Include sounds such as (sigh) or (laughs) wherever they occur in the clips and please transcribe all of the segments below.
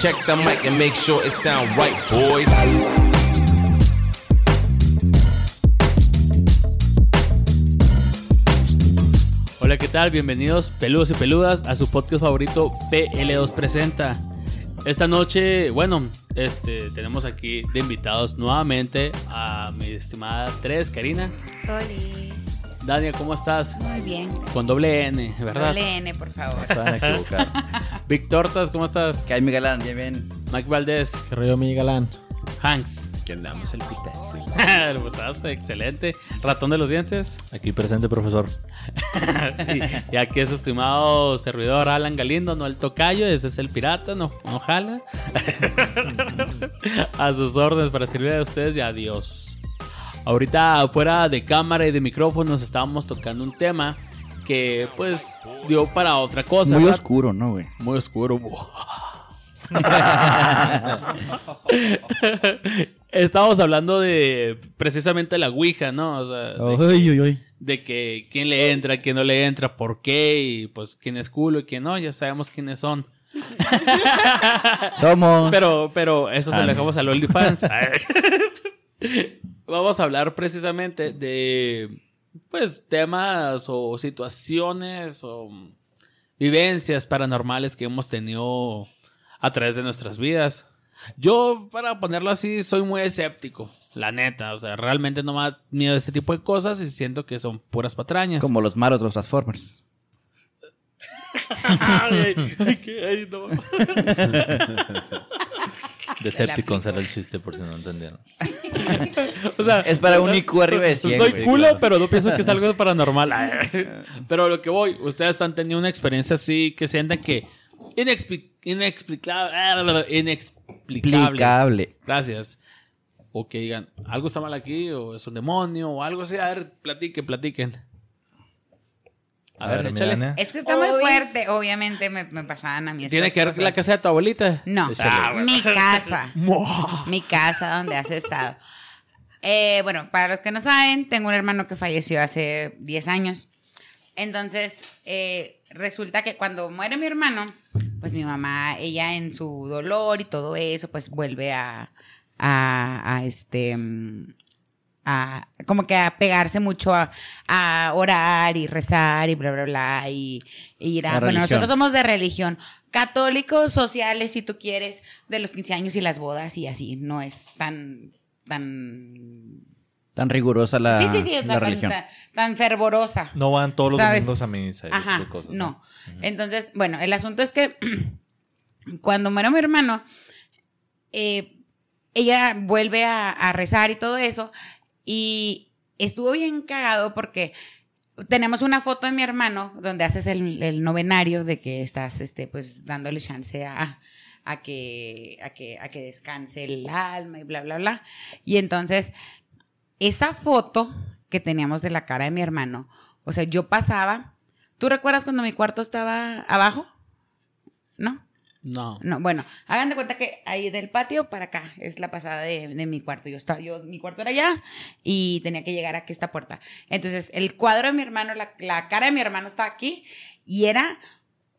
Check the mic and make sure it sound right, boys. Hola, ¿qué tal? Bienvenidos peludos y peludas a su podcast favorito PL2 Presenta. Esta noche, bueno, este, tenemos aquí de invitados nuevamente a mi estimada Tres, Karina. Oli. Dania, ¿cómo estás? Muy bien. Con doble N, ¿verdad? Doble N, por favor. Se van a equivocar. (laughs) Vic Tortas, ¿cómo estás? ¿Qué hay, mi galán? Bien, bien. Mike Valdés, Que rollo mi galán. Hanks. Que andamos el putazo. (laughs) El putazo, excelente. Ratón de los dientes. Aquí presente, profesor. (laughs) y, y aquí es su estimado servidor Alan Galindo, no el tocayo, ese es el pirata, no, no jala. a sus órdenes para servir a ustedes y adiós. Ahorita fuera de cámara y de micrófonos estábamos tocando un tema que pues dio para otra cosa. Muy ¿verdad? oscuro, ¿no, güey? Muy oscuro. (laughs) Estábamos hablando de precisamente la Ouija, ¿no? O sea, de, que quién le entra, quién no le entra, por qué, y pues quién es culo y quién no, ya sabemos quiénes son. Somos. (laughs) Pero, pero eso se lo Fans. dejamos al OnlyFans. (laughs) Vamos a hablar precisamente de, pues, temas o situaciones o vivencias paranormales que hemos tenido a través de nuestras vidas. Yo, para ponerlo así, soy muy escéptico, la neta. O sea, realmente no me da miedo ese tipo de cosas y siento que son puras patrañas. Como los malos de los Transformers. (laughs) Ay, ay, ay, no. (laughs) Decepticons era el chiste, por si no entendieron. (laughs) O sea, Es para un IQ arriba de 100. Soy culo, pero no pienso que es algo paranormal. (laughs) Pero lo que voy, ustedes han tenido una experiencia así que sientan que inexpli- inexplicable, (laughs) inexplicable. Explicable. Gracias. O que digan, algo está mal aquí, o es un demonio, o algo así. A ver, platiquen, platiquen. A, ver, échale. Es que está muy fuerte. Obviamente me, me pasaban a mí. ¿Tiene que ver con la casa de tu abuelita? No, Ah, bueno. mi casa. (laughs) Mi casa donde has estado. Eh, bueno, para los que no saben, tengo un hermano que falleció hace 10 años. Entonces, eh, resulta que cuando muere mi hermano, pues mi mamá, ella en su dolor y todo eso, pues vuelve a, a, a este, mm, a, como que a pegarse mucho a, a orar y rezar y bla, bla, bla, y, y ir a, La bueno, religión. nosotros somos de religión, católicos, sociales, si tú quieres, de los 15 años y las bodas y así, no es tan, tan... Tan rigurosa la, sí, sí, sí, la tan, religión. tan- tan fervorosa. No van todos los ¿Sabes? domingos a misa y Ajá, cosas. no. Entonces, bueno, el asunto es que (clears throat) cuando muere mi hermano, eh, ella vuelve a, a rezar y todo eso, y estuvo bien cagado porque tenemos una foto de mi hermano donde haces el, novenario de que estás, este, pues, dándole chance a, a que, a, que, a que descanse el alma y bla, bla, bla. Y entonces, esa foto que teníamos de la cara de mi hermano, o sea, yo pasaba. ¿Tú recuerdas cuando mi cuarto estaba abajo? ¿No? No. No, bueno, hagan de cuenta que ahí del patio para acá es la pasada de, de mi cuarto. Yo estaba, yo, mi cuarto era allá y tenía que llegar aquí a esta puerta. Entonces, el cuadro de mi hermano, la, la cara de mi hermano estaba aquí y era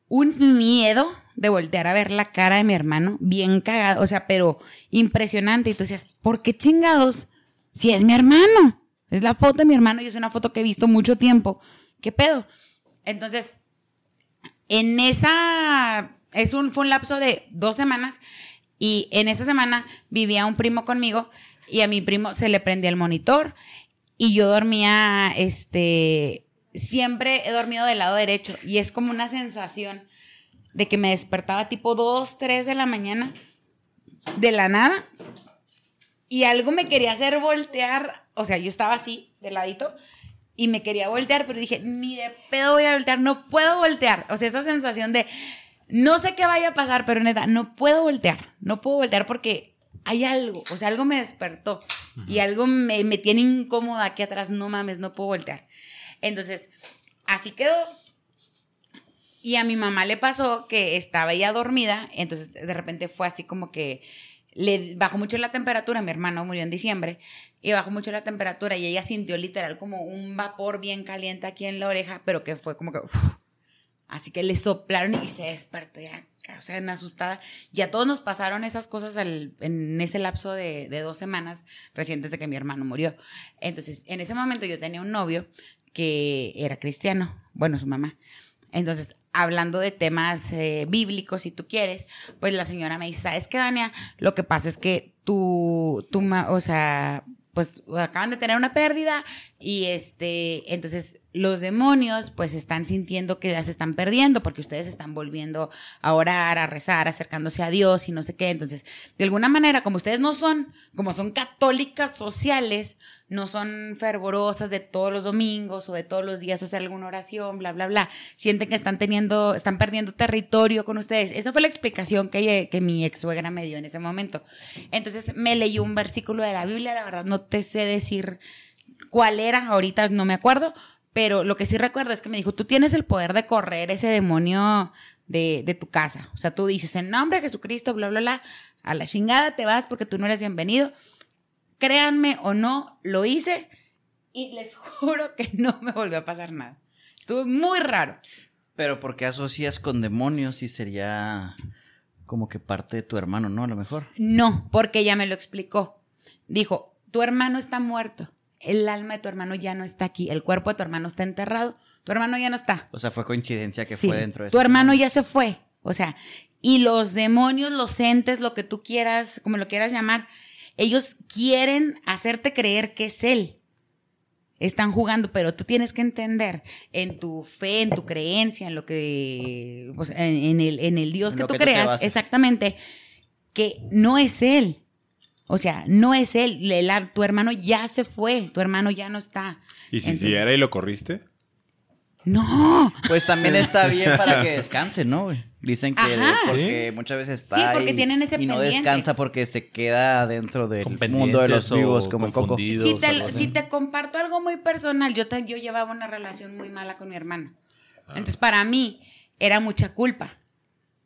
un miedo de voltear a ver la cara de mi hermano, bien cagado, o sea, pero impresionante. Y tú decías, ¿por qué chingados? Si es mi hermano, es la foto de mi hermano y es una foto que he visto mucho tiempo. ¿Qué pedo? Entonces, en esa, es un, fue un lapso de dos semanas y en esa semana vivía un primo conmigo y a mi primo se le prendía el monitor y yo dormía, este, siempre he dormido del lado derecho y es como una sensación de que me despertaba tipo 2, 3 de la mañana de la nada y algo me quería hacer voltear, o sea, yo estaba así, de ladito, y me quería voltear, pero dije, ni de pedo voy a voltear, no puedo voltear. O sea, esa sensación de, no sé qué vaya a pasar, pero neta, no puedo voltear, no puedo voltear porque hay algo, o sea, algo me despertó y algo me, me tiene incómoda aquí atrás, no mames, no puedo voltear. Entonces, así quedó. Y a mi mamá le pasó que estaba ella dormida, entonces de repente fue así como que le bajó mucho la temperatura, mi hermano murió en diciembre, y bajó mucho la temperatura y ella sintió literal como un vapor bien caliente aquí en la oreja, pero que fue como que uf, Así que le soplaron y se despertó ya, o sea, en asustada. Y a todos nos pasaron esas cosas en ese lapso de, dos semanas recientes de que mi hermano murió. Entonces, en ese momento yo tenía un novio que era cristiano, bueno, su mamá. Entonces, hablando de temas eh, bíblicos, si tú quieres, pues la señora me dice, ¿sabes qué, Dania? Lo que pasa es que tú, tú, o sea, pues acaban de tener una pérdida y este, entonces los demonios pues están sintiendo que ya se están perdiendo porque ustedes están volviendo a orar, a rezar, acercándose a Dios y no sé qué. Entonces, de alguna manera, como ustedes no son, como son católicas sociales, no son fervorosas de todos los domingos o de todos los días hacer alguna oración, bla, bla, bla, sienten que están teniendo, están perdiendo territorio con ustedes. Esa fue la explicación que, que mi ex suegra me dio en ese momento. Entonces me leyó un versículo de la Biblia, la verdad no te sé decir cuál era, ahorita no me acuerdo, pero lo que sí recuerdo es que me dijo, tú tienes el poder de correr ese demonio de, de tu casa. O sea, tú dices, en nombre de Jesucristo, bla, bla, bla, a la chingada te vas porque tú no eres bienvenido. Créanme o no, lo hice y les (laughs) juro que no me volvió a pasar nada. Estuvo muy raro. Pero ¿por qué asocias con demonios y sería como que parte de tu hermano, no? A lo mejor. No, porque ella me lo explicó. Dijo, tu hermano está muerto. El alma de tu hermano ya no está aquí. El cuerpo de tu hermano está enterrado. Tu hermano ya no está. O sea, fue coincidencia que Sí, fue dentro de Tu hermano ya se fue. O sea, y los demonios, los entes, lo que tú quieras, como lo quieras llamar, ellos quieren hacerte creer que es él. Están jugando, pero tú tienes que entender en tu fe, en tu creencia, en lo que, pues, en, en el, en el Dios En que tú que creas, exactamente, que no es él. O sea, no es él. El- tu hermano ya se fue, tu hermano ya no está. ¿Y si sí Entonces- era y lo corriste? No, Pues también está (laughs) bien para que descanse, ¿no? güey? Dicen que Ajá. porque muchas veces está Sí, porque y- tienen ese y no pendiente. descansa porque se queda dentro del mundo de los vivos como el coco. si te, si te comparto algo muy personal, yo, te- yo llevaba una relación muy mala con mi hermano. Ah. Entonces, para mí, era mucha culpa.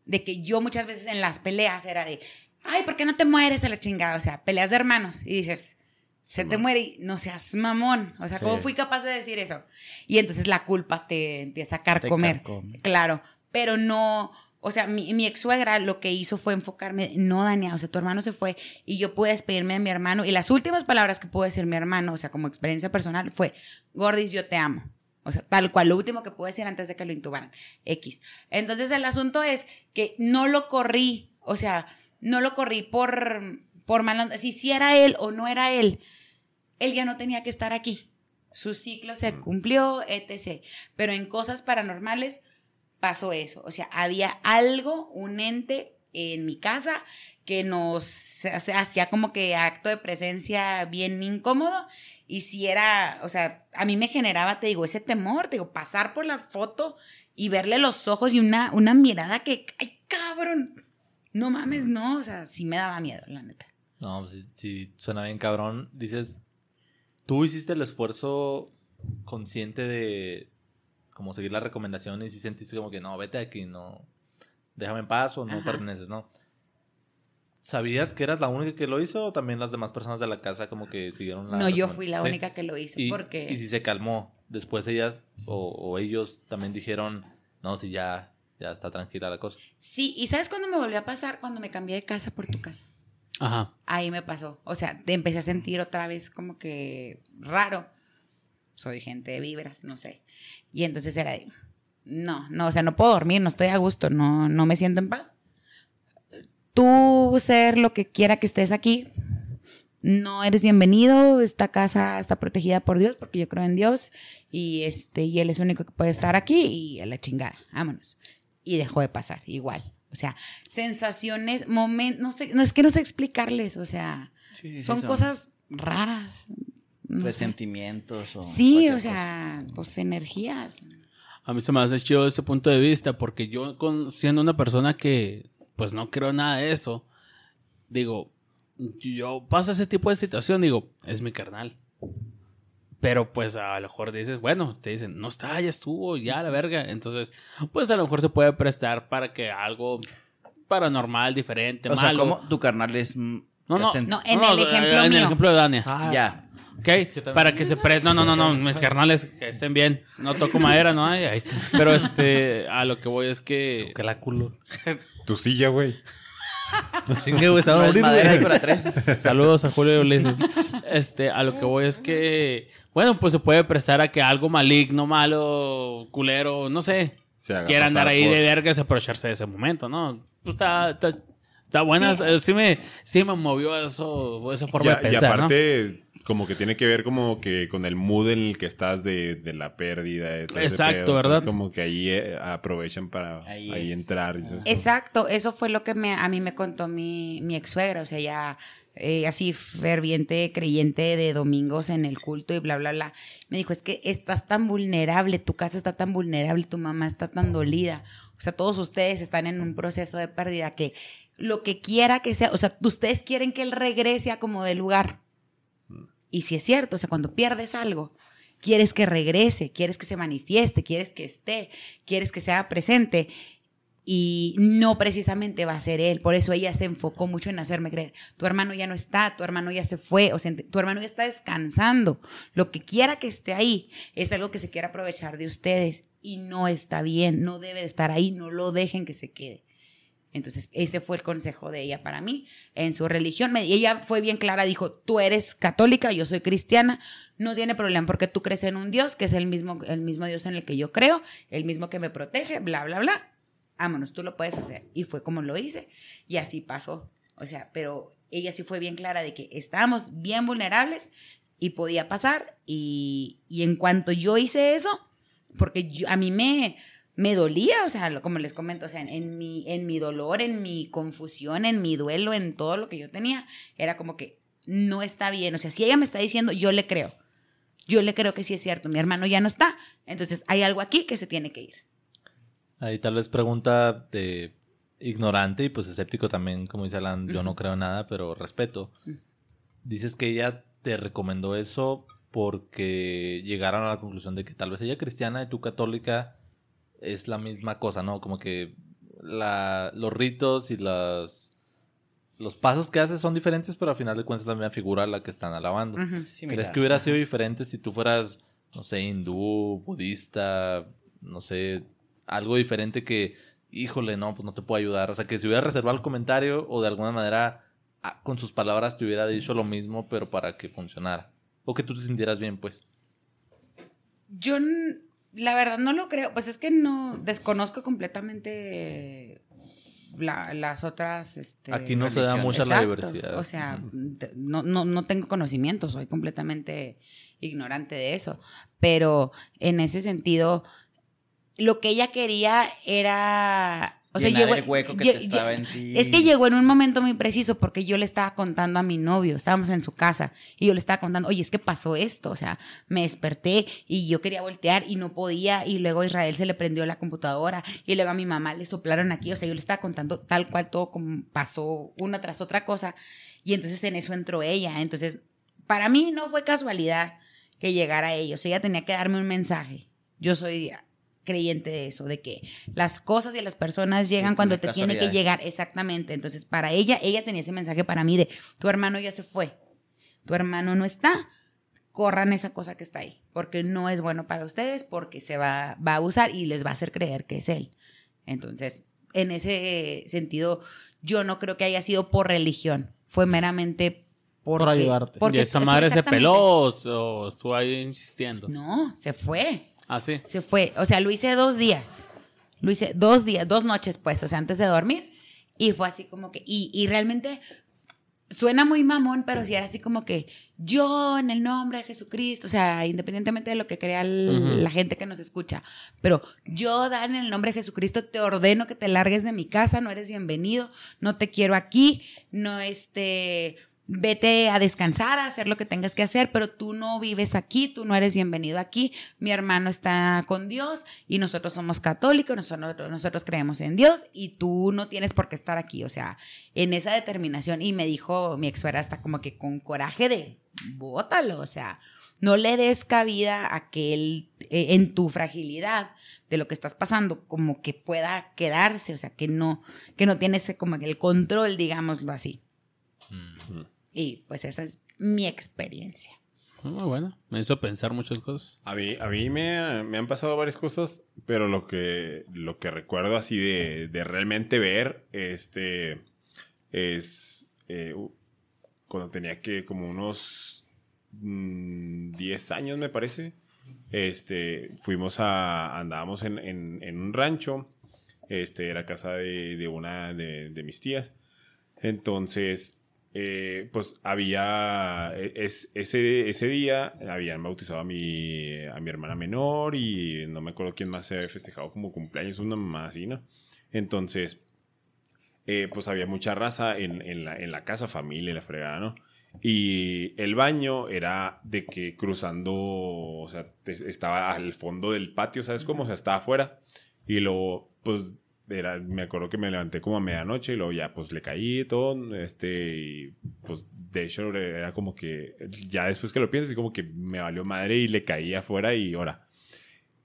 De que yo muchas veces en las peleas era de, ay, ¿por qué no te mueres a la chingada? O sea, peleas de hermanos. Y dices, se te muere y no seas mamón. O sea, ¿cómo fui capaz de decir eso? Y entonces la culpa te empieza a carcomer. carcome. Claro, pero no, o sea, mi, mi ex suegra lo que hizo fue enfocarme, no, Dania, o sea, tu hermano se fue y yo pude despedirme de mi hermano y las últimas palabras que pudo decir mi hermano, o sea, como experiencia personal, fue, Gordis, yo te amo. O sea, tal cual, lo último que pude decir antes de que lo intubaran. X. Entonces, el asunto es que no lo corrí, o sea, no lo corrí por, por mal. Si, si era él o no era él, él ya no tenía que estar aquí. Su ciclo se cumplió, etc. Pero en cosas paranormales pasó eso. O sea, había algo, un ente en mi casa que nos hacía como que acto de presencia bien incómodo. Y si era, o sea, a mí me generaba, te digo, ese temor, te digo, pasar por la foto y verle los ojos y una, una mirada que, ay, cabrón, no mames, no, o sea, sí me daba miedo, la neta. No, pues sí, sí, suena bien cabrón. Dices, tú hiciste el esfuerzo consciente de como seguir las recomendaciones y sentiste como que no, vete aquí, no, déjame en paz o no Ajá. perteneces, ¿no? ¿Sabías que eras la única que lo hizo o también las demás personas de la casa como que siguieron la No, yo fui la Sí. única que lo hizo Y, porque... y si se calmó, después ellas o, o ellos también dijeron, no, si ya, ya está tranquila la cosa. Sí, ¿y sabes cuándo me volvió a pasar? Cuando me cambié de casa por tu casa. Ajá. Ahí me pasó. O sea, te empecé a sentir otra vez como que raro. Soy gente de vibras, no sé. Y entonces era de, no, no, o sea, no puedo dormir, no estoy a gusto, no, no me siento en paz. Tú ser lo que quiera que estés aquí, no eres bienvenido, esta casa está protegida por Dios porque yo creo en Dios y este y él es el único que puede estar aquí y a la chingada, vámonos. Y dejó de pasar igual. O sea, sensaciones, momentos, no sé, no es que no sé explicarles, o sea, Sí, sí, sí, son cosas raras. no sé. Resentimientos o Sí, o cosa. sea, pues energías. A mí se me hace chido ese punto de vista porque yo con, siendo una persona que pues no creo nada de eso, digo, yo pasa ese tipo de situación, digo, es mi carnal. Pero pues a lo mejor dices, bueno, te dicen, no está, ya estuvo, ya la verga. Entonces, pues a lo mejor se puede prestar para que algo paranormal, diferente, O sea, malo. ¿cómo tu carnal es No, no? No, en No, el sea, ejemplo en el mío. ejemplo de Dania. Ya. ¿ok? Para que se pre... No, no, no, no, mis carnales que estén bien. No toco madera, no hay. ay. Pero este, a lo que voy es que... Que la culo. (laughs) Tu silla, güey. Chingue, güey, se van a No es morir, madera güey. y para tres. Saludos a Julio Ulises. Este, a lo que voy es que, bueno, pues se puede prestar a que algo maligno, malo, culero, no sé, quiera andar ahí por- de vergas y aprovecharse de ese momento, ¿no? Pues está, está, está buena, Sí. eh, sí, me, sí me movió eso, esa forma Ya- de pensar, y aparte, como que tiene que ver como que con el mood en el que estás de, de la pérdida. de todo ese Exacto, pedo, o sea, ¿verdad? Es como que ahí eh, aprovechan para Ahí ahí, es. entrar. y eso. Exacto, eso fue lo que me, a mí me contó mi, mi ex suegra, o sea, ya eh, así ferviente creyente de domingos en el culto y bla, bla, bla. Me dijo, es que estás tan vulnerable, tu casa está tan vulnerable, tu mamá está tan dolida. O sea, todos ustedes están en un proceso de pérdida que lo que quiera que sea, o sea, ustedes quieren que él regrese a como de lugar. Y si es cierto, o sea, cuando pierdes algo, quieres que regrese, quieres que se manifieste, quieres que esté, quieres que sea presente. Y no precisamente va a ser él. Por eso ella se enfocó mucho en hacerme creer. Tu hermano ya no está, tu hermano ya se fue, o sea, tu hermano ya está descansando. Lo que quiera que esté ahí es algo que se quiera aprovechar de ustedes y no está bien, no debe de estar ahí, no lo dejen que se quede. Entonces, ese fue el consejo de ella para mí en su religión. Me- ella fue bien clara, dijo, tú eres católica, yo soy cristiana, no tiene problema porque tú crees en un Dios, que es el mismo, el mismo Dios en el que yo creo, el mismo que me protege, bla, bla, bla. Vámonos, tú lo puedes hacer. Y fue como lo hice y así pasó. O sea, pero ella sí fue bien clara de que estábamos bien vulnerables y podía pasar. Y, y en cuanto yo hice eso, porque yo- a mí me, me dolía, o sea, como les comento, o sea, en, mi, en mi dolor, en mi confusión, en mi duelo, en todo lo que yo tenía, era como que no está bien. O sea, si ella me está diciendo, yo le creo. Yo le creo que sí es cierto, mi hermano ya no está. Entonces hay algo aquí que se tiene que ir. Ahí tal vez pregunta de ignorante y pues escéptico también, como dice Alan, yo no creo nada, pero respeto. Dices que ella te recomendó eso porque llegaron a la conclusión de que tal vez ella cristiana y tú católica es la misma cosa, ¿no? Como que la, los ritos y las, los pasos que haces son diferentes, pero al final de cuentas es la misma figura a la que están alabando. Ujú. ¿Crees que hubiera sido diferente si tú fueras, no sé, hindú, budista, no sé, algo diferente que, híjole, no, pues no te puedo ayudar? O sea, que si hubiera reservado el comentario o de alguna manera ah, con sus palabras te hubiera dicho lo mismo, pero para que funcionara. O que tú te sintieras bien, pues. Yo, la verdad, no lo creo. Pues es que no, desconozco completamente la- las otras. Este, Aquí no se da mucha la diversidad. O sea, no, no, no tengo conocimiento, soy completamente ignorante de eso. Pero en ese sentido, lo que ella quería era. O sea, llegó, el hueco que lle- te estaba lle- en ti. es que llegó en un momento muy preciso porque yo le estaba contando a mi novio, estábamos en su casa y yo le estaba contando, oye, es que pasó esto, o sea, me desperté y yo quería voltear y no podía y luego a Israel se le prendió la computadora y luego a mi mamá le soplaron aquí, o sea, yo le estaba contando tal cual todo como pasó una tras otra cosa y entonces en eso entró ella, entonces para mí no fue casualidad que llegara ella, o sea, ella tenía que darme un mensaje, yo soy creyente de eso, de que las cosas y las personas llegan cuando te tiene que llegar, exactamente. Entonces, para ella, ella tenía ese mensaje para mí de, tu hermano ya se fue, tu hermano no está, corran esa cosa que está ahí, porque no es bueno para ustedes, porque se va, va a abusar y les va a hacer creer que es él. Entonces, en ese sentido, yo no creo que haya sido por religión, fue meramente porque, Por ayudarte. Porque ¿Y esa madre se peló o, o estuvo ahí insistiendo? No, se fue. Ah, sí. Se fue. O sea, lo hice dos días. Lo hice dos días, dos noches, pues, o sea, antes de dormir. Y fue así como que. Y, y realmente suena muy mamón, pero sí era así como que yo en el nombre de Jesucristo, o sea, independientemente de lo que crea el- la gente que nos escucha, pero yo, Dan, en el nombre de Jesucristo, te ordeno que te largues de mi casa, no eres bienvenido, no te quiero aquí, no este. Vete a descansar, a hacer lo que tengas que hacer, pero tú no vives aquí, tú no eres bienvenido aquí. Mi hermano está con Dios y nosotros somos católicos, nosotros, nosotros creemos en Dios y tú no tienes por qué estar aquí. O sea, en esa determinación. Y me dijo mi ex suegra hasta como que con coraje de bótalo. O sea, no le des cabida a que él, eh, en tu fragilidad de lo que estás pasando, como que pueda quedarse. O sea, que no, que no tienes como el control, digámoslo así. Y pues esa es mi experiencia. Muy bueno. Me hizo pensar muchas cosas. A mí, a mí me, me han pasado varias cosas, pero lo que, lo que recuerdo así de, de realmente ver, este, es eh, cuando tenía que como unos mm, 10 años, me parece. Este, fuimos a, andábamos en, en, en un rancho, este, era casa de, de una de, de mis tías. Entonces, eh, pues había, e- es, ese, ese día habían bautizado a mi, a mi hermana menor y no me acuerdo quién más se había festejado como cumpleaños, una mamá así, ¿no? Entonces, eh, pues había mucha raza en, en la, en la casa, familia, la fregada, ¿no? Y el baño era de que cruzando, o sea, estaba al fondo del patio, ¿sabes cómo? O sea, estaba afuera. Y luego, pues, era, me acuerdo que me levanté como a medianoche y luego ya, pues, le caí y todo, este, y, pues, de hecho, era como que, ya después que lo piensas, como que me valió madre y le caí afuera y ahora.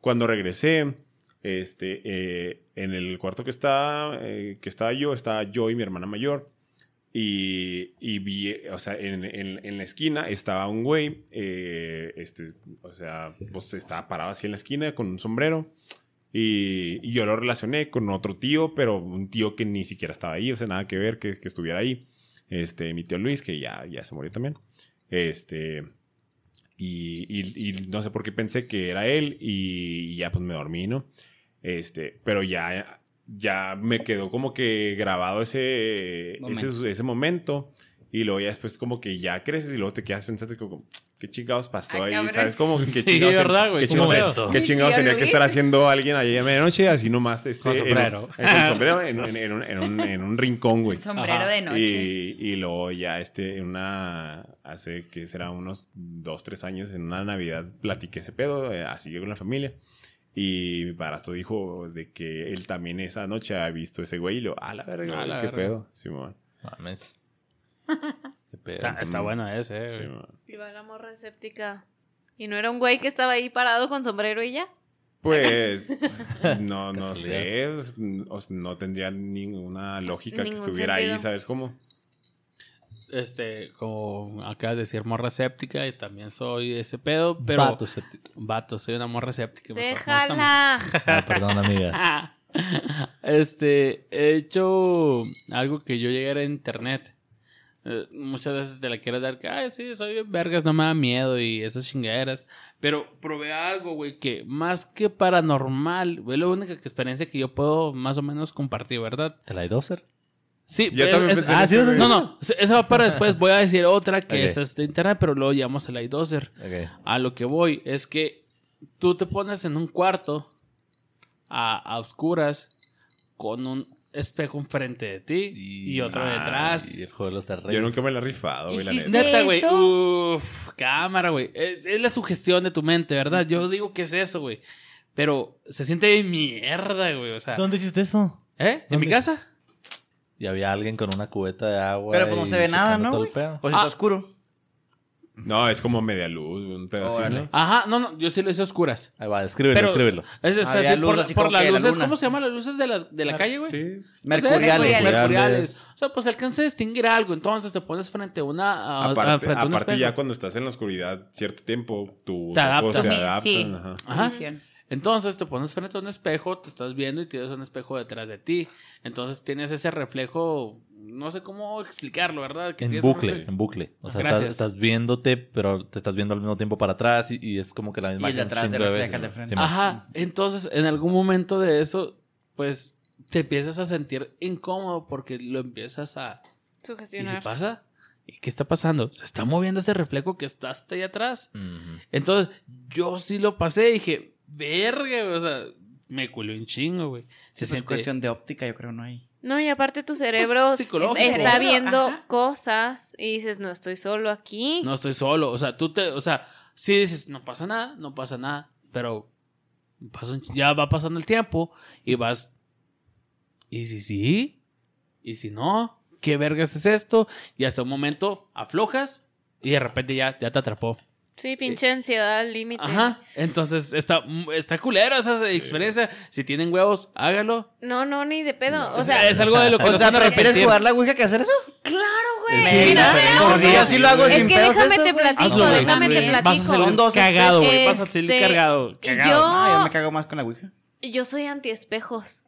Cuando regresé, este, eh, en el cuarto que estaba, eh, que estaba yo, estaba yo y mi hermana mayor. Y, y vi, o sea, en, en- en la esquina estaba un güey, eh, este, o sea, pues estaba parado así en la esquina con un sombrero. Y, y yo lo relacioné con otro tío, pero un tío que ni siquiera estaba ahí, o sea, nada que ver que, que estuviera ahí. Este, mi tío Luis, que ya, ya se murió también. Este, y, y- y no sé por qué pensé que era él y ya pues me dormí, ¿no? Este, pero ya, ya me quedó como que grabado ese Momento. ese, ese momento y luego ya después como que ya creces y luego te quedas pensando como, ¿qué chingados pasó Ay, ahí? cabrón. ¿Sabes? Que qué (laughs) Sí, chingados, ten- ¿verdad, güey? qué ¿Cómo chingados, qué chingados (laughs) tenía que estar haciendo alguien ahí a medianoche así nomás este, Con en- sombrero. en- con (laughs) sombrero en, en- en un, en un- en un rincón, güey. Sombrero Ajá. de noche. Y, y luego ya este, una, hace que será unos dos, tres años, en una Navidad platiqué ese pedo, eh, así yo con la familia. Y mi padrastro dijo de que él también esa noche ha visto ese güey y lo, a la verga, A güey, la qué verga. pedo. Simón. Mames. Qué pedo. Está, está bueno ese, eh, güey. Iba la morra escéptica. ¿Y no era un güey que estaba ahí parado con sombrero y ya? Pues, (laughs) no, no sé, n- o sea, no tendría ninguna lógica que estuviera ahí. ¿sabes cómo? Este, como acabas de decir, morra escéptica y también soy ese pedo, pero... Vato escéptico. Vato, soy una morra no Déjala. Ah, perdón, amiga. (laughs) Este, he hecho algo que yo llegué a internet. Eh, muchas veces te la quieres dar que, ay, sí, soy vergas, no me da miedo y esas chingaderas. Pero probé algo, güey, que más que paranormal, güey, la única experiencia que yo puedo más o menos compartir, ¿verdad? ¿El iDoser? Sí, Yo es- también es- pensé en ah, sí, no, no, esa va para después. Voy a decir otra que es este internet, pero luego llamamos el iDoser. A lo que voy es que tú te pones en un cuarto a, a oscuras con un espejo enfrente de ti y, otro Ay, detrás. Y el juego de los terrenos. Yo nunca me la he rifado, güey, la neta. Neta, güey. Uf, cámara, güey. Es, es la sugestión de tu mente, ¿verdad? Yo digo que es eso, güey. Pero se siente de mierda, güey. O sea, ¿Dónde hiciste eso? ¿eh? ¿En mi casa? Y había alguien con una cubeta de agua. Pero pues no se ve nada, ¿no. Pues Ah. está oscuro. No, es como media luz, un pedacito. Órale. ¿no? Ajá, no, no. Yo sí lo hice a oscuras. Ahí va, escríbelo, Pero- escríbelo. Es, o sea, Había sí, luz por, así por como las que de la luces, luna. ¿cómo se llaman las luces de la, de la calle, güey? Sí. Mercuriales. Mercuriales. mercuriales. O sea, pues alcanza a distinguir algo. Entonces te pones frente a una. a- a- Aparte, frente a un aparte espejo. ya cuando estás en la oscuridad cierto tiempo, tus Te ojos adaptas. se Sí, adaptan. sí. ajá. Ajá. Visión. Entonces te pones frente a un espejo, te estás viendo y tienes un espejo detrás de ti. Entonces tienes ese reflejo. No sé cómo explicarlo, ¿verdad? Que En bucle, en bucle. O sea, estás, estás viéndote, pero te estás viendo al mismo tiempo para atrás y, y es como que la misma Y de imagen atrás te refleja de frente. Ajá. Entonces, en algún momento de eso, pues te empiezas a sentir incómodo porque lo empiezas a. ¿Y si Sugestionar. pasa? ¿Y qué está pasando? Se está moviendo ese reflejo que está hasta ahí atrás. Entonces, yo sí lo pasé y dije, verga, güey", o sea, me culó un chingo, güey. Se Es siente... cuestión de óptica, yo creo, no hay. No, y aparte tu cerebro Pues, está viendo ajá. cosas y dices, no estoy solo aquí. No estoy solo, o sea, tú te, o sea, sí dices, no pasa nada, no pasa nada, pero pasa un- ya va pasando el tiempo y vas, ¿y si sí? ¿Y si no? ¿Qué vergas es esto? Y hasta un momento aflojas y de repente ya, ya te atrapó. Sí, pinche ansiedad al límite. Ajá. Entonces, está, está culera esa experiencia. Si tienen huevos, hágalo. No, no, ni de pedo. O O sea, sea, es algo de lo que O no sea, ¿prefieres arrepentir. jugar la Ouija que hacer eso? claro, güey. Sí, Mira, no, porque yo sí lo hago es sin que pedos déjame eso, te platico, Hazlo, güey. déjame te Vas a platico. dos cagado, güey. Vas a salir Este, cargado. Cagado. yo- No, yo me cago más con la Ouija. Yo soy anti-espejos.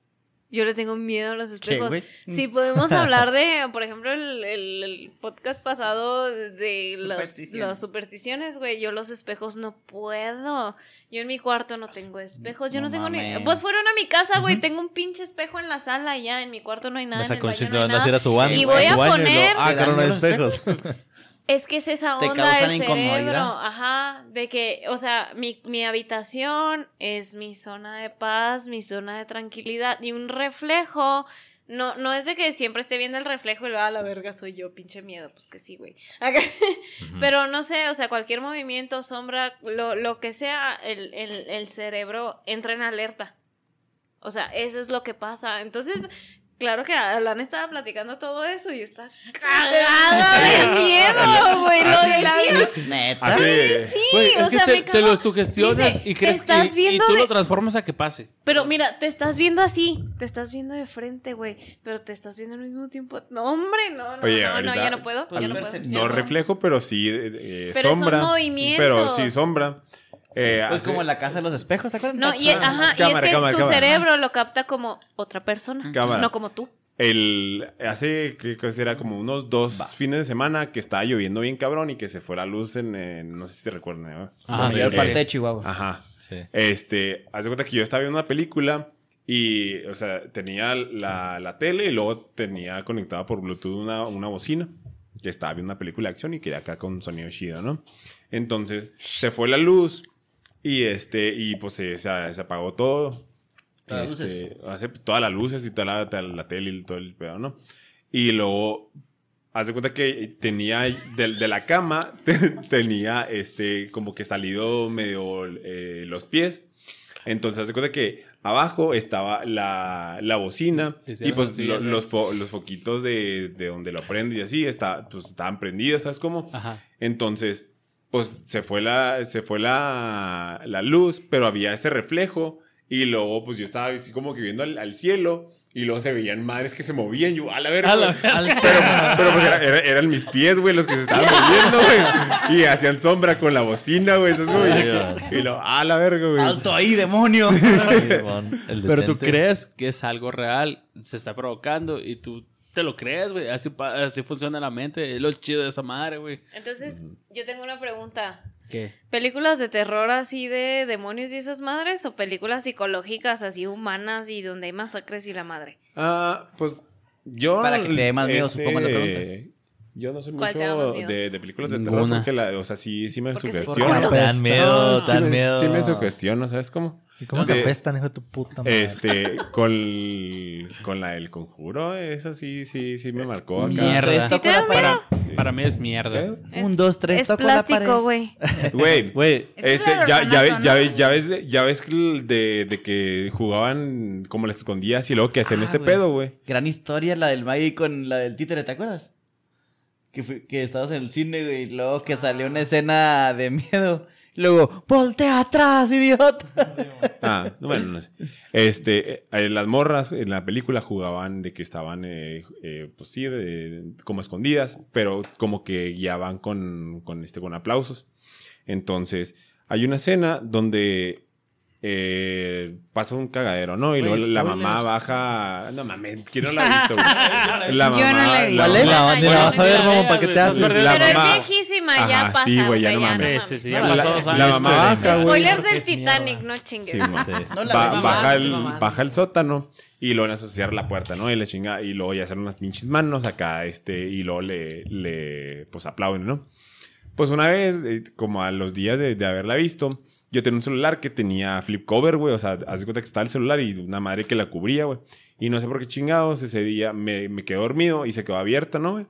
Yo le tengo miedo a los ¿Qué, espejos. güey? Si podemos hablar de, (laughs) por ejemplo, el, el- el podcast pasado de, de los- Supersticiones. las supersticiones, güey. Yo los espejos no puedo. Yo en mi cuarto no tengo espejos. Yo no, No tengo ni. Pues fueron a mi casa, güey. Tengo un pinche espejo en la sala y ya. En mi cuarto no hay nada. Me En el baño no hay a nada. ir a su baño. Y voy a su baño y lo- poner- Ah, ¿Te dan cabrón, hay miedo los espejos. (laughs) Es que es esa Te onda causan del cerebro, ajá, de que, o sea, mi, mi habitación es mi zona de paz, mi zona de tranquilidad y un reflejo, no, no es de que siempre esté viendo el reflejo y luego a la verga soy yo, pinche miedo, pues que sí, güey. (laughs) Pero no sé, o sea, cualquier movimiento, sombra, lo, lo que sea, el, el, el cerebro entra en alerta. O sea, eso es lo que pasa. Entonces, claro que Alan estaba platicando todo eso y está cagada de miedo, güey. Lo decía. Neta. Hace, Sí, Güey, o que sea, te, me te lo sugestionas Dice, y crees estás y- y, tú de- lo transformas a que pase. Pero mira, te estás viendo así, te estás viendo de frente, güey, pero te estás viendo al mismo tiempo. No, hombre, no, no, Oye, no, no, ahorita- ya no puedo, Pues ya no puedo. no no. reflejo, pero sí eh, Pero son sombra. movimientos. Pero sí sombra. Eh, Pues hace- como en la casa de los espejos, ¿se acuerdan? No, y, ajá, y Cámara, es que cámara, tu cámara. cerebro lo capta como otra persona, Cámara. no como tú. El, hace, que era como unos dos fines de semana que estaba lloviendo bien cabrón y que se fue la luz en, en- no sé si se recuerdan. ¿no? Ah, La sí, parte de Chihuahua. Ajá. Sí. Este, haz de cuenta que yo estaba viendo una película y, o sea, tenía la, la tele y luego tenía conectada por Bluetooth una, una bocina que estaba viendo una película de acción y quería acá con sonido chido, ¿no? Entonces, se fue la luz y este, y pues se, se- se apagó todo. Todas Este, hace todas las luces y toda la, toda la tele y todo el pedo, ¿no? Y luego, haz de cuenta que tenía, de, de la cama, (laughs) tenía, este, como que salido medio eh, los pies. Entonces, haz de cuenta que abajo estaba la, la bocina y pues los, fo- los foquitos de, de donde lo prende y así, está, pues estaban prendidos, ¿sabes cómo? Ajá. Entonces, pues se fue la, se fue la, la luz, pero había ese reflejo. Y luego, pues yo estaba así como que viendo al, al cielo. Y luego se veían madres que se movían. Yo, a la verga. A la güey". Pero, pero pues era- era- eran mis pies, güey, los que se estaban moviendo, güey. Y hacían sombra con la bocina, güey. Entonces, güey. Ay, Y luego, a la verga, güey. ¡Alto ahí, demonio! (laughs) Pero tú crees que es algo real, se está provocando y tú te lo crees, güey. Así, funciona la mente. Es lo chido de esa madre, güey. Entonces, yo tengo una pregunta. ¿Qué? ¿Películas de terror así de demonios y esas madres o películas psicológicas así humanas y donde hay masacres y la madre? Ah, pues yo. este, Para que te dé más miedo, supongo, la pregunta. Yo no soy ¿Cuál te da más mucho de, de películas de terror porque, la, o sea, sí, sí me sugestiona. dan miedo, me- miedo. Sí me sugestiona, ¿sabes cómo? ¿Y cómo te apestan, hijo de tu puta madre? Este, con, con la del conjuro, esa sí, sí, sí me marcó acá. Mierda. Toco la pared. Para, para mí es mierda. ¿Qué? Un, dos, tres, es toco la plástico, güey. Güey, (laughs) Güey, es este, ya, ya, ve- orfanato, ya, ¿no? ve- ya ves, ya ves de, de que jugaban como les escondías y luego que hacían Ah, este pedo, güey. Gran historia la del Maggie con la del títere, ¿te acuerdas? Que, fue- que estabas en el cine, güey, y luego que salió una escena de miedo. Luego, voltea atrás, idiota. Ah, bueno, no sé. Este, eh, las morras en la película jugaban de que estaban, eh, eh, pues sí, de- como escondidas, pero como que guiaban con, con, este, con aplausos. Entonces, hay una escena donde eh, pasa un cagadero, ¿no? Y luego la spoilers. mamá baja... No mames, ¿quién no la ha (laughs) visto? güey? La Yo no mamá... la he visto. La, ni la vas a ver, mamá, ¿para qué güey, te haces? La Pero mamá- es viejísima, Ajá, ya pasa. sí, güey, o ya sea, no ya mames. no Sí, mames. sí, sí, ya La- pasó dos la años. mamá baja, güey. Spoilers del Titanic, no chingues. La mamá, baja, el, mamando. baja el sótano y luego en eso se cierra la puerta, ¿no? Y le chinga, y luego ya hacen unas pinches manos acá, este, y luego le, le pues aplauden, ¿no? Pues una vez, eh, como a los días de, de haberla visto, yo tenía un celular que tenía flip cover, güey, o sea, haz de cuenta que estaba el celular y una madre que la cubría, güey. Y no sé por qué chingados, ese día me, me quedé dormido y se quedó abierta, ¿no?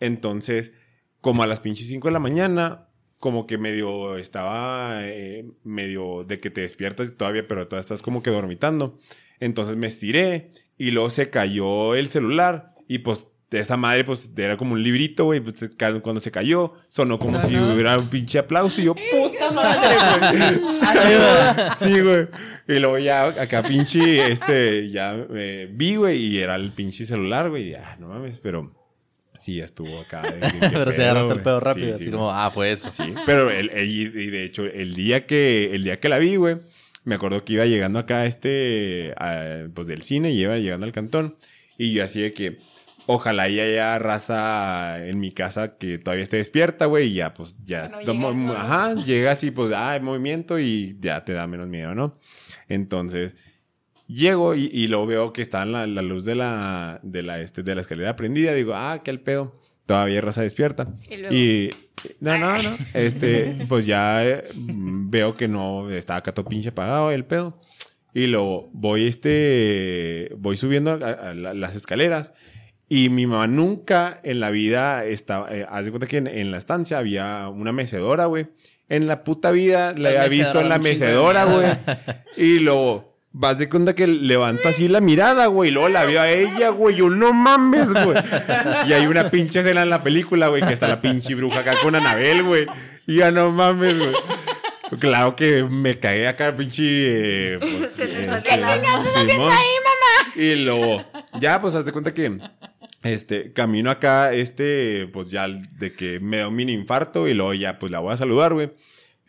Entonces, como a las pinches 5 de la mañana, como que medio estaba eh, medio de que te despiertas todavía, pero todavía estás como que dormitando. Entonces me estiré y luego se cayó el celular y pues esa madre, pues era como un librito, güey. Pues, cuando se cayó, sonó como si hubiera un pinche aplauso. Y yo, (laughs) puta madre, güey. (laughs) sí, güey. Y luego ya acá pinche, este, ya eh, vi, güey, y era el pinche celular, güey. Y ah, no mames, pero sí, ya estuvo acá. (laughs) Pero se agarraste el pedo rápido, sí, así como, ah, fue eso. Sí, pero el, el- y y de hecho, el día que, el día que la vi, güey, me acuerdo que iba llegando acá este, a- pues del cine, y iba llegando al cantón, y yo así de que, ojalá y haya raza en mi casa que todavía esté despierta, güey, y ya, pues, ya, No tomo- llegas ajá, llegas y pues, ah, hay movimiento y ya te da menos miedo, ¿no? Entonces, llego y, y luego veo que está la, la luz de la, de la, este, de la escalera prendida, digo, ah, qué al pedo, todavía hay raza despierta. Y luego. Y no, no, no. Este, pues ya eh, veo que no está acá todo pinche apagado el pedo. Y luego voy este voy subiendo a, a la- las escaleras y mi mamá nunca en la vida estaba eh, haz de cuenta que en, en la estancia había una mecedora, güey. En la puta vida la La había visto en la mecedora, güey. Y luego vas de cuenta que levanto así la mirada, güey. Y luego la veo a ella, güey. Yo no mames, güey. Y hay una pinche escena en la película, güey, que está la pinche bruja acá con Anabel, güey. Y ya no mames, güey. Claro que me caí acá, pinche. eh, pues, (laughs) este, ¿Qué chingados estás haciendo ahí, mamá? Y luego, ya, pues, haz de cuenta que. Este, camino acá, este, pues ya de que me da un mini infarto y luego ya, pues la voy a saludar, güey.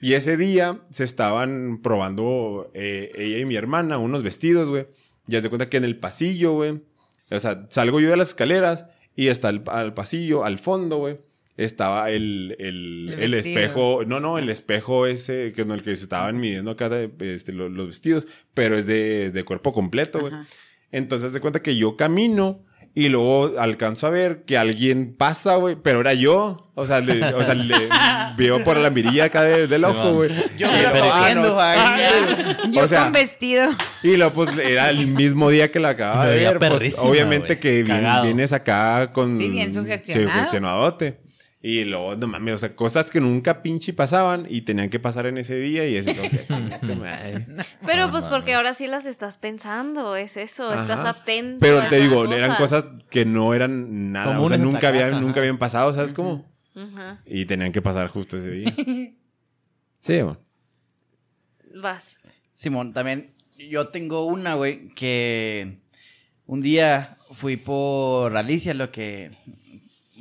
Y ese día se estaban probando eh, ella y mi hermana unos vestidos, güey. Y haz de cuenta que en el pasillo, güey. O sea, salgo yo de las escaleras y está el, al pasillo, al fondo, güey. Estaba el, el, El espejo. No, no, el espejo ese que en el que se estaban midiendo acá este, lo- los, vestidos. Pero es de, de cuerpo completo, güey. Entonces se cuenta que yo camino y luego alcanzo a ver que alguien pasa, güey, pero era yo. O sea, le, o sea, le (laughs) veo por la mirilla acá de- del Sí, ojo, güey. Yo Y me lo ah, no. ay, (laughs) Yo O sea, con vestido. Y luego, pues, era el mismo día que la acababa de ver. Pues, obviamente güey. que vienes acá con... Sí, bien sugestionado. Sugestionadote. Y luego, no mames, o sea, cosas que nunca pinche pasaban y tenían que pasar en ese día y así como que, (laughs) "Chinga tu madre". Pero No pues porque ahora sí las estás pensando, es eso, estás atento. Pero te digo, eran cosas que no eran nada, o sea, nunca, habían, casa, nunca habían pasado, ¿sabes cómo? Y tenían que pasar justo ese día. (laughs) Sí, bueno. Vas. Simón, también yo tengo una, güey, que un día fui por Alicia, lo que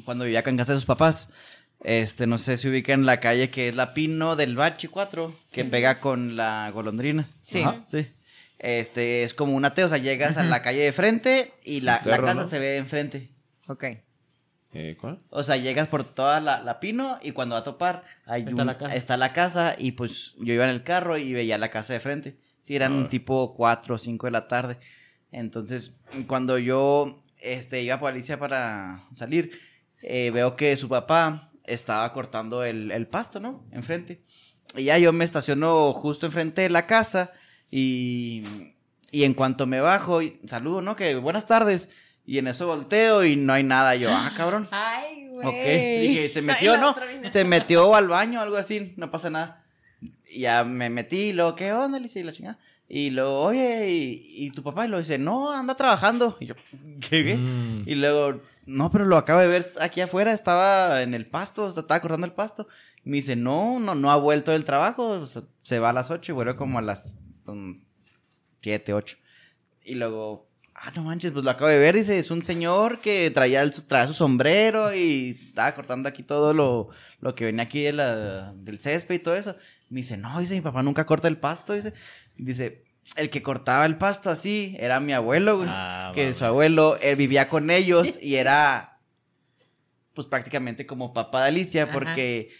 cuando vivía acá en casa de sus papás. Este, no sé si ubica en la calle que es la Pino del Bachi 4, que pega con la golondrina. Sí. Ajá, sí. Este, es como una T, o sea, llegas a la calle de frente y la, Sí, la cerro, casa ¿no? se ve enfrente. Ok. Eh, ¿Cuál? O sea, llegas por toda la, la Pino y cuando va a topar, hay Está un- la casa. está la casa y pues yo iba en el carro y veía la casa de frente. Sí, eran Ah. tipo 4 o 5 de la tarde. Entonces, cuando yo este, iba por Alicia para salir, eh, veo que su papá estaba cortando el, el pasto, ¿no? Enfrente. Y ya yo me estaciono justo enfrente de la casa y, y en cuanto me bajo, y saludo, ¿no? Que buenas tardes. Y en eso volteo y no hay nada. Yo, ah, cabrón. Ay, güey. Ok, dije, se metió, ¿no? Se metió al baño, algo así, no pasa nada. Y ya me metí, luego, ¿qué onda? Y la chingada. Y luego, oye, ¿y, y tu papá? Y lo dice, no, anda trabajando. Y yo, ¿qué? qué? Mm. Y luego, no, pero lo acabo de ver aquí afuera, estaba en el pasto, estaba cortando el pasto. Y me dice, no, no, no ha vuelto del trabajo, o sea, se va a las 8 y vuelve como a las 7, 8. Y luego, ah, no manches, pues lo acabo de ver, dice, es un señor que traía, el- traía su sombrero y estaba cortando aquí todo lo, lo que venía aquí de la- del césped y todo eso. Me dice, no, dice, mi papá nunca corta el pasto, dice. Dice, el que cortaba el pasto así era mi abuelo, güey. Ah, que su abuelo él vivía con ellos y era, pues prácticamente como papá de Alicia, Ajá. porque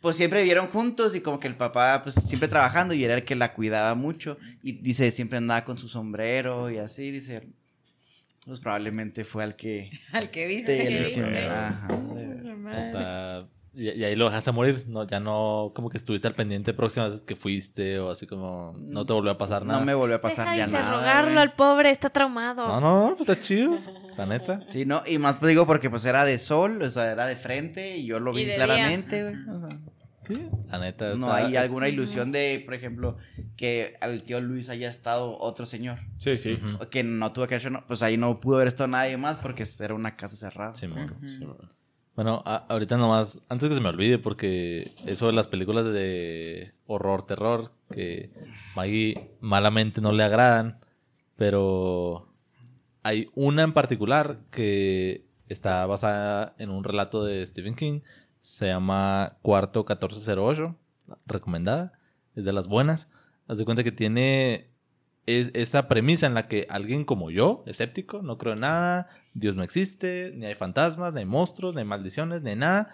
pues siempre vivieron juntos y como que el papá pues siempre trabajando y era el que la cuidaba mucho y dice siempre andaba con su sombrero y así dice pues probablemente fue al que (laughs) Al que te viste. Ajá. Puta, Y, y ahí lo dejaste morir, no, ya no, como que estuviste al pendiente próximas veces que fuiste o así como, no te volvió a pasar nada. no me volvió a pasar Deja ya nada interrogarlo al pobre, está traumado. No, no, pues está chido, la neta. sí no y más pues digo porque pues era de sol o sea era de frente y yo lo vi claramente güey o sea. Sí. La neta. No hay es- alguna ilusión de, por ejemplo, que al tío Luis haya estado otro señor. Sí, sí. Que no tuvo que hacer, no, pues ahí no pudo haber estado nadie más porque era una casa cerrada. Sí. Ujú. Bueno, a- ahorita nomás, antes que se me olvide, porque eso de las películas de horror, terror, que Maggie malamente no le agradan, pero hay una en particular que está basada en un relato de Stephen King, se llama Cuarto 1408, recomendada, es de las buenas. Haz de cuenta que tiene es- esa premisa en la que alguien como yo, escéptico, no creo en nada, Dios no existe, ni hay fantasmas, ni hay monstruos, ni hay maldiciones, ni nada.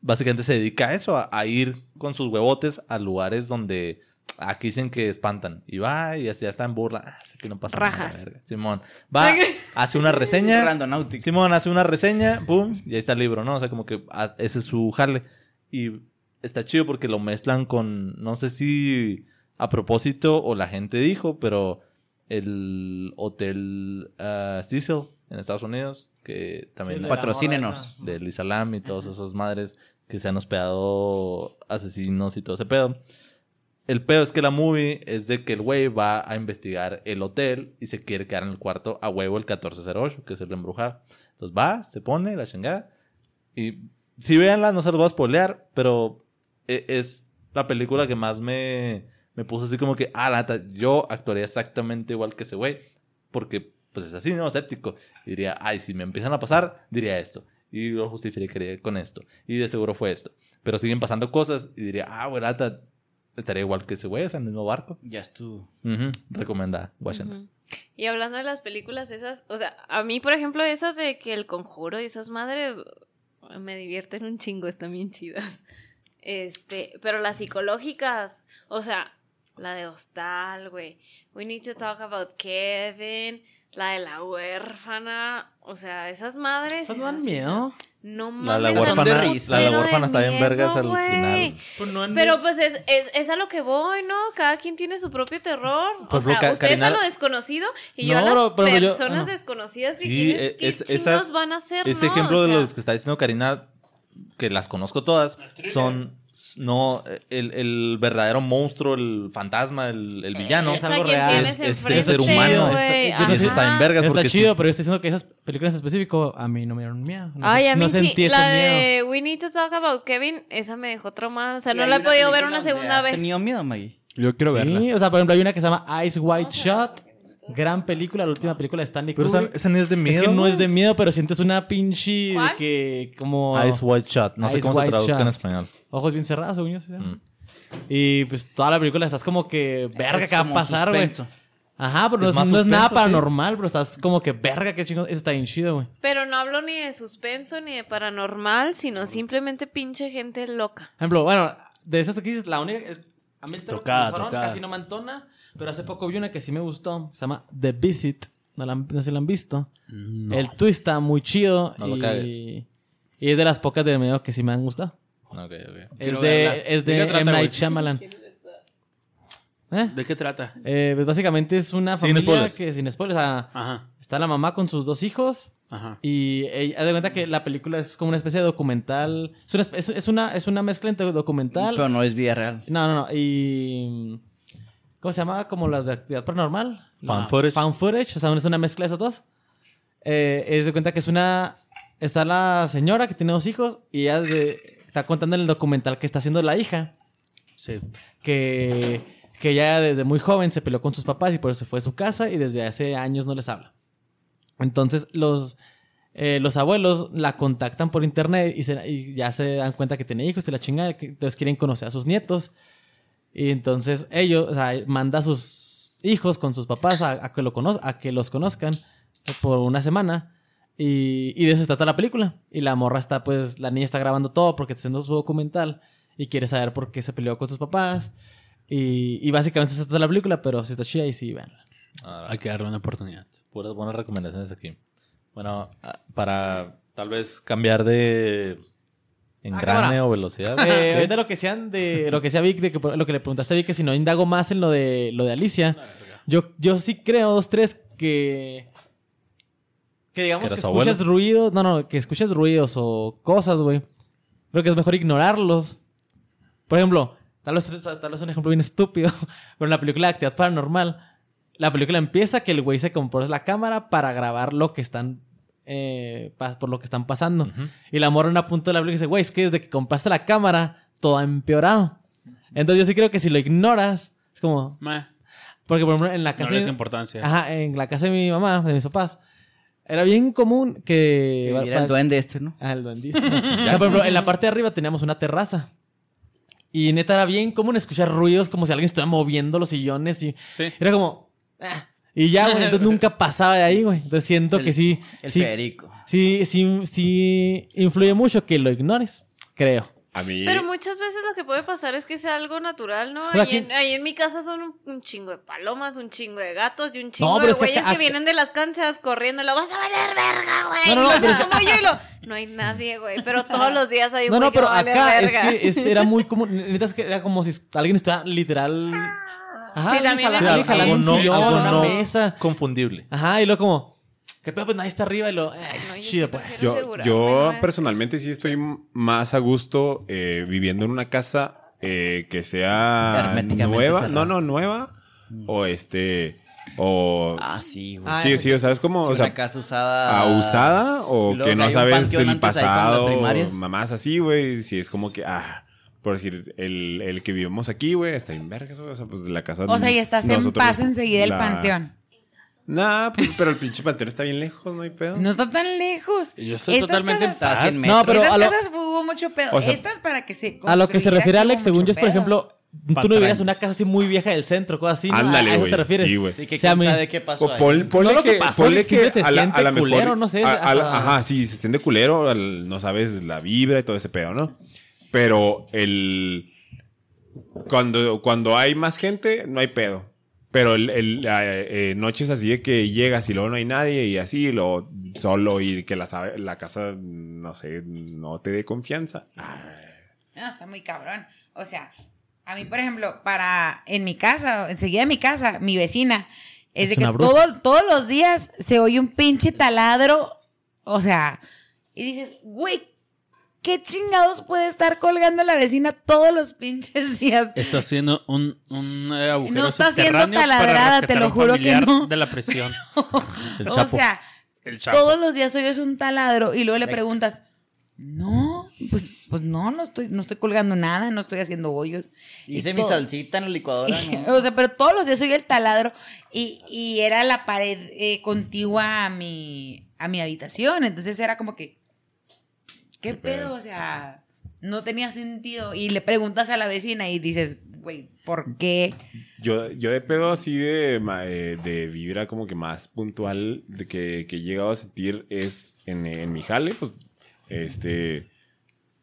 Básicamente se dedica a eso, a, a ir con sus huevotes a lugares donde aquí dicen que espantan. Y va y así ya está en burla. Ah, sé que no pasa nada, Rajas. verga. Simón va, (laughs) hace una reseña. Randonautic. Simón hace una reseña, pum, y ahí está el libro, ¿no? O sea, como que ah, ese es su jale. Y está chido porque lo mezclan con, no sé si a propósito o la gente dijo, pero el hotel ah, Cecil en Estados Unidos, que también Sí, Patrocínenos. del Islam y todas esas madres que se han hospedado asesinos y todo ese pedo. El pedo es que la movie es de que el güey va a investigar el hotel y se quiere quedar en el cuarto a huevo el 1408, que es el embrujado. Entonces va, se pone la chingada. Y si véanla, no se los voy a spoilear, pero e- es la película que más me, me puso así como que, ah, la yo actuaría exactamente igual que ese güey. Porque, pues es así, ¿no? Escéptico. Y diría, ay, si me empiezan a pasar, diría esto. Y lo justificaría con esto. Y de seguro fue esto. Pero siguen pasando cosas y diría, ah, neta, estaría igual que ese güey, o sea, en el mismo barco. Ya estuvo. Ujú, Recomendada, Washington. Y hablando de las películas esas, o sea, a mí, por ejemplo, esas de que el conjuro y esas madres me divierten un chingo, están bien chidas. Este, pero las psicológicas, o sea, la de Hostal, güey. We need to talk about Kevin, la de la huérfana, o sea, esas madres. ¿Esas no dan miedo? No La, la mames, Son de huérfana, la, de la huérfana está bien vergas al final. Pues no en- Pero pues es, es, es a lo que voy, ¿no? Cada quien tiene su propio terror. Pues, o sea, ustedes Karina- a lo desconocido y yo No, a las pero- pero yo- personas no. desconocidas. ¿Y Sí, e- qué es- chingos esas- van a hacer, Ese no? ejemplo O de los que está diciendo Karina, que las conozco todas, son no el, el verdadero monstruo, el fantasma, el, el villano. es algo real. Es- es ser humano. Está- Y eso está en vergas Está porque chido, sí. pero yo estoy diciendo que esas películas en específico a mí no me dieron miedo. No, Ay, sé- a mí no sí. sentí ese La miedo. de We Need to Talk About Kevin, esa me dejó traumada. O sea, ¿Y no la he podido ver una segunda has vez. tenido miedo, Maggie? Yo quiero verla. Sí, o sea, por ejemplo, hay una que se llama Ice White Shot. Gran película, la última película de Stanley Pero esa, Kubrick. esa ni es de miedo. es que no es de miedo, pero sientes una pinche que como Ice White Shot. No sé cómo se White traduzca en español. Ojos bien cerrados, según yo. ¿sí? Mm. Y pues toda la película estás como que verga, ¿qué va a pasar, güey? suspenso. Ajá, pero Es no es, no es nada sí. paranormal, pero estás como que verga, qué chingón. Eso está bien chido, güey. Pero no hablo ni de suspenso ni de paranormal, sino simplemente pinche gente loca. Por ejemplo, bueno, de esas que dices, la única. A mí el terror Tocada, que tocada. casi no me entona, pero hace poco vi una que sí me gustó. Se llama The Visit. No, la no sé si la han visto. No. El twist está muy chido. No y, y es de las pocas de medio que sí me han gustado. Es de, es ¿De de qué trata, M. Night? Shyamalan. ¿Eh? ¿De qué trata? Eh, pues básicamente es una Sin familia spoilers. que sin spoilers, o sea, Ajá, está la mamá con sus dos hijos ajá. y ella haz de cuenta que la película es como una especie de documental, es una, es, es una, es una mezcla entre documental, Pero no es vida real. no, no, no, y ¿cómo se llama? Como las de actividad paranormal, Fan No. footage, o sea, es una mezcla de esas dos. Eh, es de cuenta que es una, está la señora que tiene dos hijos y ella de- está contando en el documental que está haciendo la hija Sí. que, que ella desde muy joven se peleó con sus papás y por eso se fue de su casa y desde hace años no les habla. Entonces los, eh, los abuelos la contactan por internet y, se- y ya se dan cuenta que tiene hijos y la chingada, que entonces quieren conocer a sus nietos. Y entonces ellos, o sea, manda a sus hijos con sus papás a, a que, lo conoz- a que los conozcan por una semana. Y, y de eso se trata la película. Y la morra está, pues, la niña está grabando todo porque está haciendo su documental y quiere saber por qué se peleó con sus papás. Y, y básicamente se trata la película, pero si está chida y sí, veanla. Ahora, Hay que darle una oportunidad. puras buenas recomendaciones aquí. Bueno, ah, para tal vez cambiar de engrane cámara. o velocidad. (laughs) Eh, ahorita lo que sean de lo que sea Vic, de que, lo que le preguntaste a Vic, que si no indago más en lo de lo de Alicia, yo, yo sí creo, dos, tres, que. Que digamos ¿Que que, abuelo? ruidos, no, no, que escuchas ruidos o cosas, güey. Creo que es mejor ignorarlos Por ejemplo, tal vez, tal vez un ejemplo bien estúpido, (laughs) pero en la película de Actividad Paranormal, la película empieza que el güey se compró la cámara para grabar lo que están. eh, pa- por lo que están pasando. Ujú. Y la morra en una punta de la película dice, güey, es que desde que compraste la cámara, todo ha empeorado. Entonces yo sí creo que si lo ignoras, es como. Meh, Porque por ejemplo en la no casa. le de- importancia. Ajá, en la casa de mi mamá, de mis papás, era bien común que. Que viera el duende este, ¿no? Ah, el duendísimo. (laughs) Por ejemplo, en la parte de arriba teníamos una terraza. Y neta era bien común escuchar ruidos como si alguien estuviera moviendo los sillones y Sí. era como... ah. Y ya, güey, entonces nunca pasaba de ahí, güey. Entonces siento El- que sí, El sí, Federico. sí, sí, sí influye mucho que lo ignores, creo. A mí. Pero muchas veces lo que puede pasar es que sea algo natural, ¿no? (laughs) Ahí, aquí- en, ahí en mi casa son un, un chingo de palomas, un chingo de gatos y un chingo de es que güeyes que, vienen de las canchas corriendo y lo vas a valer verga, güey. No, no, no, Y (laughs) lo pero es- asumo yo y lo- No hay nadie, güey. Pero todos los días hay un No, güey no, que pero va a valer acá es verga. que es- era muy común. (laughs) Neta es que era como si alguien estuviera literal... Ajá, Sí, también jalando un sillón, una mesa. Confundible. Ajá, y luego como... ¿Qué pedo? Pues nadie está arriba y lo... eh, no, yo chido, sí pues. Yo, yo personalmente sí estoy más a gusto eh, viviendo en una casa eh, que sea nueva. No, no, nueva. O este. O. Ah, sí, güey. Ah, sí, sí, o sea, es como. Sí, o sea, una casa usada. a usada o que que no sabes el pasado. Mamás así, güey. Si es como que. Ah. Por decir, el, el que vivimos aquí, güey, está en vergas, güey. O sea, pues la casa. O sea, y estás en paz enseguida la- panteón. Nah, pues, pero el pinche panteón está bien lejos, no hay pedo. No está tan lejos. Yo estoy Estas totalmente en casas- 100 paz. metros. No, pero Esas a lo, casas hubo mucho pedo. O sea, Estas para que se a lo que se refiere Alex, según yo es, por ejemplo, tú no en una casa así muy vieja del centro, cosas así, ¿no? Ándale, ¿A eso güey. te refieres? Sí, güey. Sí, que O sea, sabe qué pasó ahí. ponle No lo que que, pasó, ponle que se a la, siente a la mejor, culero, no sé, a- a la- hasta- ajá, sí, se siente culero, al- no sabes la vibra y todo ese pedo, ¿no? Pero el cuando, cuando hay más gente, no hay pedo. Pero el, el- eh, eh, noches así de que llegas y luego no hay nadie y así, lo solo y que la, sabe- la casa, no sé, no te dé confianza. No, está muy cabrón. O sea, a mí, por ejemplo, para en mi casa, enseguida de mi casa, mi vecina, es, Es de que todo, todos los días se oye un pinche taladro. O sea, y dices, güey, ¿qué chingados puede estar colgando la vecina todos los pinches días? Está haciendo un, un agujero No está para taladrada, te lo juro que no. De la prisión. (laughs) El o Chapo. sea, El chapo. todos los días oyes un taladro y luego le preguntas, no, pues, pues no, no estoy, no estoy colgando nada, no estoy haciendo hoyos. Y Hice mi salsita en la licuadora. (laughs) ¿no? o sea, pero todos los días oía el taladro y, y era la pared eh, contigua a mi, a mi habitación. Entonces era como que, ¿qué, ¿Qué pedo? O sea, no tenía sentido. Y le preguntas a la vecina y dices, güey, ¿por qué? Yo, yo de pedo así de, eh, de vibra como que más puntual de que, que he llegado a sentir es en, en mi jale, pues, este,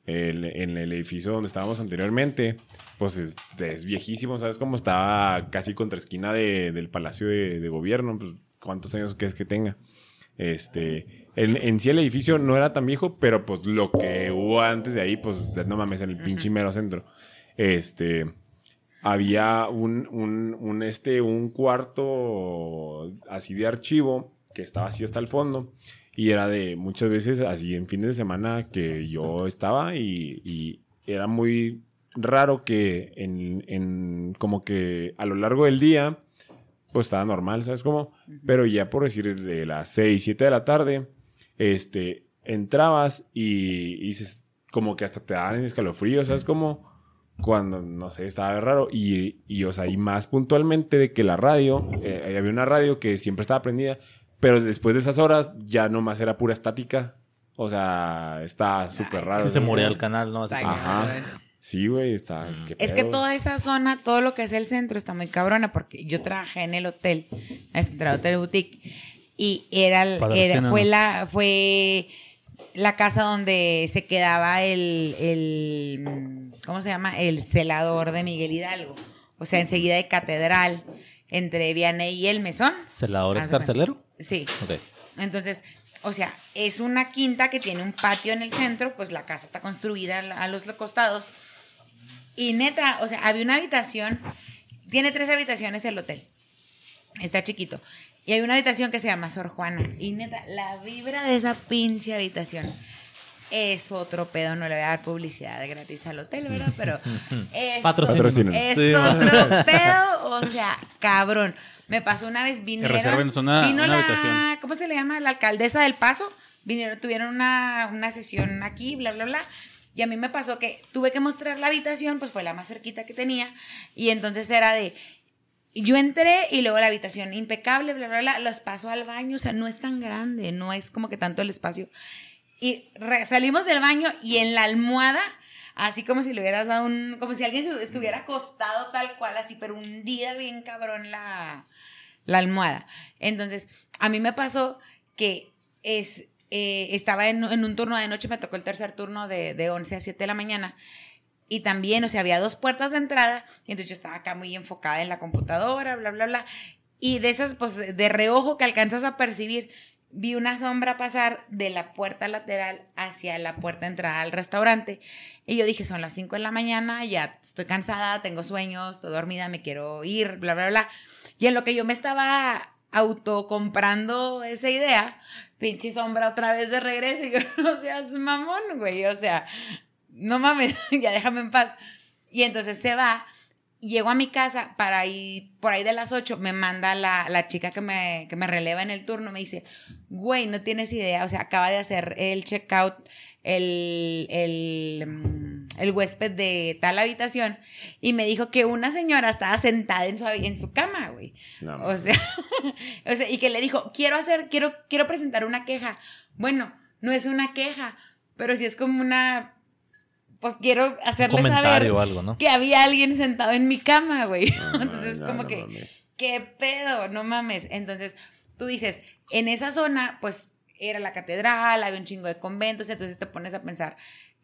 el- en el edificio donde estábamos anteriormente, pues es, es viejísimo, ¿sabes? Como estaba casi contra esquina de- del Palacio de, de Gobierno, pues, ¿cuántos años crees que tenga? Este, en, en sí el edificio no era tan viejo, pero pues lo que hubo antes de ahí, pues, no mames, en el pinche mero centro. Este, había un, un, un, este, un cuarto así de archivo que estaba así hasta el fondo y era de muchas veces así en fines de semana que yo estaba y, y era muy raro que en, en como que a lo largo del día pues estaba normal, ¿sabes cómo? Pero ya por decir de las 6, 7 de la tarde, este, entrabas y, y dices, como que hasta te daban escalofríos, ¿sabes cómo? Cuando, no sé, estaba raro. Y, y, o sea, y más puntualmente de que la radio, eh, había una radio que siempre estaba prendida, pero después de esas horas ya nomás era pura estática. O sea, está súper raro. Sí se ¿sabes moría el canal, ¿no? Así como- Ajá. Sí, güey, está... qué Es que toda esa zona, todo lo que es el centro, está muy cabrona porque yo trabajé en el hotel, en el Central Hotel Boutique, y era, era fue la fue la casa donde se quedaba el, el ¿cómo se llama? El celador de Miguel Hidalgo. O sea, enseguida de Catedral, entre Vianney y el Mesón. ¿Celador es carcelero? Sí. Ok. Entonces, o sea, es una quinta que tiene un patio en el centro, pues la casa está construida a los costados. Y neta, o sea, había una habitación, tiene tres habitaciones el hotel. Está chiquito. Y hay una habitación que se llama Sor Juana. Y neta, la vibra de esa pinche habitación. es otro pedo, no le voy a dar publicidad gratis al hotel, ¿verdad? Pero (laughs) es, Patrocinio. Es Sí, otro pedo, o sea, cabrón. Me pasó una vez, vinieron, una- vino una la, habitación. ¿cómo se le llama? La alcaldesa del Paso, vinieron, tuvieron una, una sesión aquí, bla, bla, bla. Y a mí me pasó que tuve que mostrar la habitación, pues fue la más cerquita que tenía. Y entonces era de, yo entré y luego la habitación impecable, bla, bla, bla, los paso al baño, o sea, no es tan grande, no es como que tanto el espacio. Y re- salimos del baño y en la almohada, así como si le hubieras dado un, como si alguien estuviera acostado tal cual, así, pero hundida bien cabrón la, la almohada. Entonces, a mí me pasó que es, eh, estaba en, en un turno de noche, me tocó el tercer turno de, de 11 a 7 de la mañana. Y también, o sea, había dos puertas de entrada, y entonces yo estaba acá muy enfocada en la computadora, bla, bla, bla. Y de esas, pues, de reojo que alcanzas a percibir, vi una sombra pasar de la puerta lateral hacia la puerta de entrada al restaurante. Y yo dije, son las 5 de la mañana, ya estoy cansada, tengo sueños, estoy dormida, me quiero ir, bla, bla, bla. Y en lo que yo me estaba autocomprando esa idea, pinche sombra otra vez de regreso. Y yo, (laughs) no seas mamón, güey. O sea, no mames, (laughs) ya déjame en paz. Y entonces se va. Llego a mi casa para ir por ahí de las 8, me manda la, la chica que me, que me releva en el turno, me dice, güey, no tienes idea, o sea, acaba de hacer el checkout el, el, mm, el huésped de tal habitación y me dijo que una señora estaba sentada en su, en su cama, güey. No, O sea, (laughs) o sea, y que le dijo, quiero hacer, quiero, quiero presentar una queja. Bueno, no es una queja, pero sí es como una, pues quiero Un hacerle saber comentario o algo, ¿no? que había alguien sentado en mi cama, güey. no, (laughs) Entonces, no, como no que, mames. ¿qué pedo? No mames. Entonces, tú dices, en esa zona, pues era la catedral, había un chingo de conventos, entonces te pones a pensar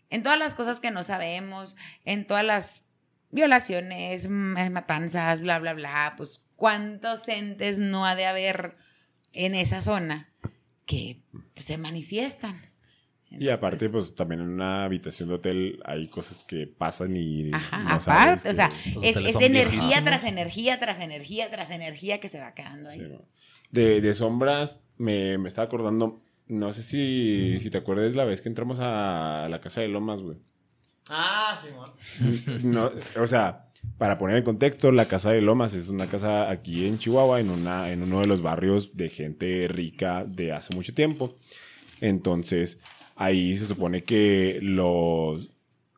en todas las cosas que no sabemos, en todas las violaciones, m- matanzas, bla, bla, bla, pues cuántos entes no ha de haber en esa zona que pues, se manifiestan. Y aparte, pues también en una habitación de hotel hay cosas que pasan y Ajá, no sabes aparte, o sea, es, energía tras energía, tras energía, tras energía que se va quedando ahí. Sí, ¿no? de, de sombras, me, me estaba acordando, no sé si, si te acuerdas la vez que entramos a la casa de Lomas, güey. Ah, Simón. (laughs) No, o sea, para poner en contexto, la casa de Lomas es una casa aquí en Chihuahua, en, una, en uno de los barrios de gente rica de hace mucho tiempo. Entonces, ahí se supone que los,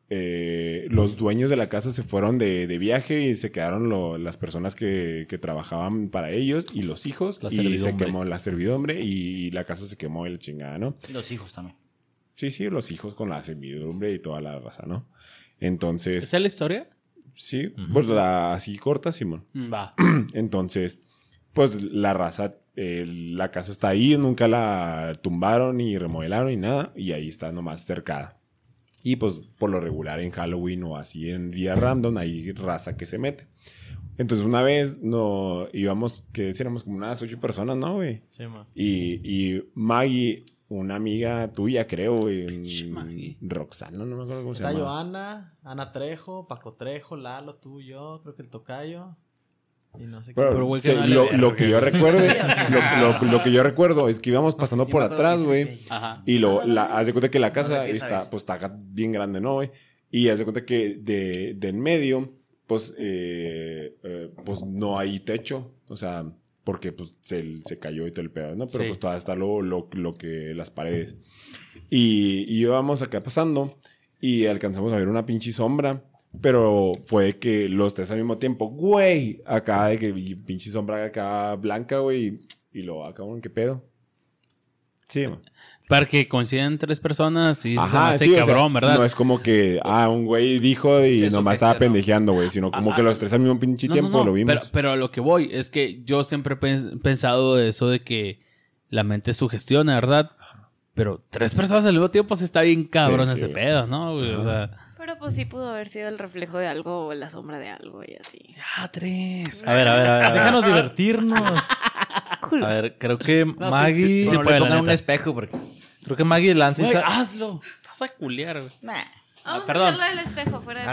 eh, los dueños de la casa se fueron de, de viaje y se quedaron lo- las personas que, que trabajaban para ellos y los hijos. La y se quemó la servidumbre y la casa se quemó y la chingada, ¿no? Los hijos también. Sí, sí, los hijos con la servidumbre y toda la raza, ¿no? Entonces... ¿Esa es la historia? Sí, pues la así corta, Simón. Mm, Va. (clears throat) Entonces, pues la raza, eh, la casa está ahí, nunca la tumbaron ni remodelaron ni nada, y ahí está nomás cercada. Y pues por lo regular en Halloween o así en día random hay raza que se mete. Entonces una vez no íbamos, que éramos como unas ocho personas, ¿no, güey? Simón. Y, y Maggie, una amiga tuya, creo, güey. Roxana, no me acuerdo cómo se Está llama. Joana, Ana Trejo, Paco Trejo, Lalo, tú, yo, creo que el tocayo. Y no sé Bueno, Pero, lo, que yo recuerdo, (laughs) lo, lo- lo que yo recuerdo es que íbamos pasando por atrás, güey. Y lo, la, haz de cuenta que la casa No sé si está, pues, está bien grande, ¿no, güey? Y haz de cuenta que de, de en medio, pues, eh, eh, pues no hay techo. O sea, porque pues se, se cayó y todo el pedo, ¿no? Pero Sí. pues todavía está lo, lo, lo que, las paredes. Y, y íbamos acá pasando y alcanzamos a ver una pinche sombra. Pero fue que los tres al mismo tiempo, güey, acá de que pinche sombra acá blanca, güey, y lo acá, bueno, ¿qué pedo? Sí, man. Para que coincidan tres personas y se Ajá, hace sí, o sea, cabrón, ¿verdad? No es como que, ah, un güey dijo y Sí, nomás estaba pendejeando, güey, sino como Ah, que los tres al mismo pinche No, tiempo no, lo vimos. Pero, pero a lo que voy es que yo siempre he pens- pensado eso de que la mente sugestiona, ¿verdad? Pero tres personas al mismo tiempo se está bien cabrón Sí, ese sí. pedo, ¿no? güey? O sea, Pero pues sí pudo haber sido el reflejo de algo o la sombra de algo y así. ya tres. A ver, a ver, a ver. Déjanos divertirnos. (laughs) A ver, creo que No, Maggie. sí, Sí, sí no puede, pongan un espejo porque... Creo que Maggie Lance. Güey, hazlo. Vas a culiar, güey. Nah. Vamos perdón. a hacerlo del espejo, fuera de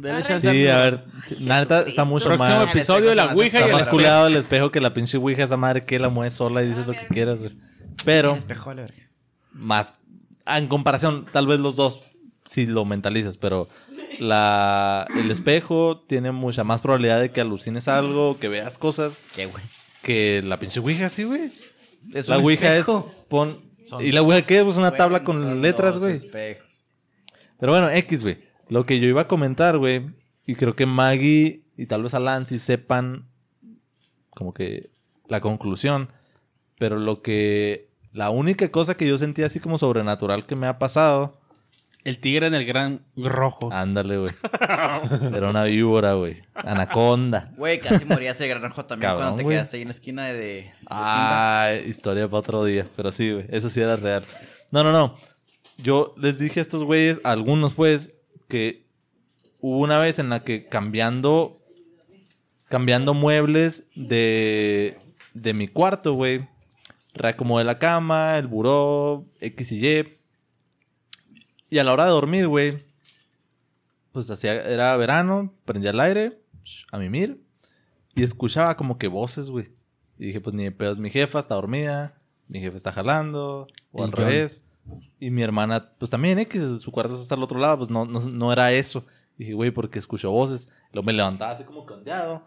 pedo. Sí, a ver. La neta está mucho Próximo más. episodio, la Ouija y Está más espejo. culeado el espejo que la pinche Ouija, esa madre que la mueves sola y dices Ah, lo que quieras, güey. Pero El espejo, verga. más En comparación, tal vez los dos, si lo mentalizas, pero la, el espejo tiene mucha más probabilidad de que alucines algo, que veas cosas, ¿Qué, güey? que la pinche Ouija, sí, güey. Es La Ouija espejo. es pon... ¿Y la Ouija qué? Pues una tabla con letras, güey. espejos. Pero bueno, X, güey. Lo que yo iba a comentar, güey, y creo que Maggie y tal vez Alan sí sepan como que la conclusión, pero lo que... La única cosa que yo sentí así como sobrenatural que me ha pasado... El tigre en el gran rojo. Ándale, güey. (laughs) Era una víbora, güey. Anaconda. Güey, casi moría ese granajo también Cabrón, cuando te güey. quedaste ahí en la esquina de, de Simba. Ah, historia para otro día. Pero sí, güey. Eso sí era real. No, no, no. Yo les dije a estos güeyes, a algunos pues, que hubo una vez en la que cambiando, cambiando muebles de, de mi cuarto, güey, reacomodé la cama, el buró, X y Y. Y a la hora de dormir, güey, pues hacía, era verano, prendía el aire, a mimir, y escuchaba como que voces, güey. Y dije, pues ni de pedos, mi jefa está dormida, mi jefe está jalando, o El al John. revés. Y mi hermana, pues también, X, su cuarto está al otro lado, pues no, no, no era eso. Dije, güey, porque escucho voces. Luego me levantaba así como que ondeado.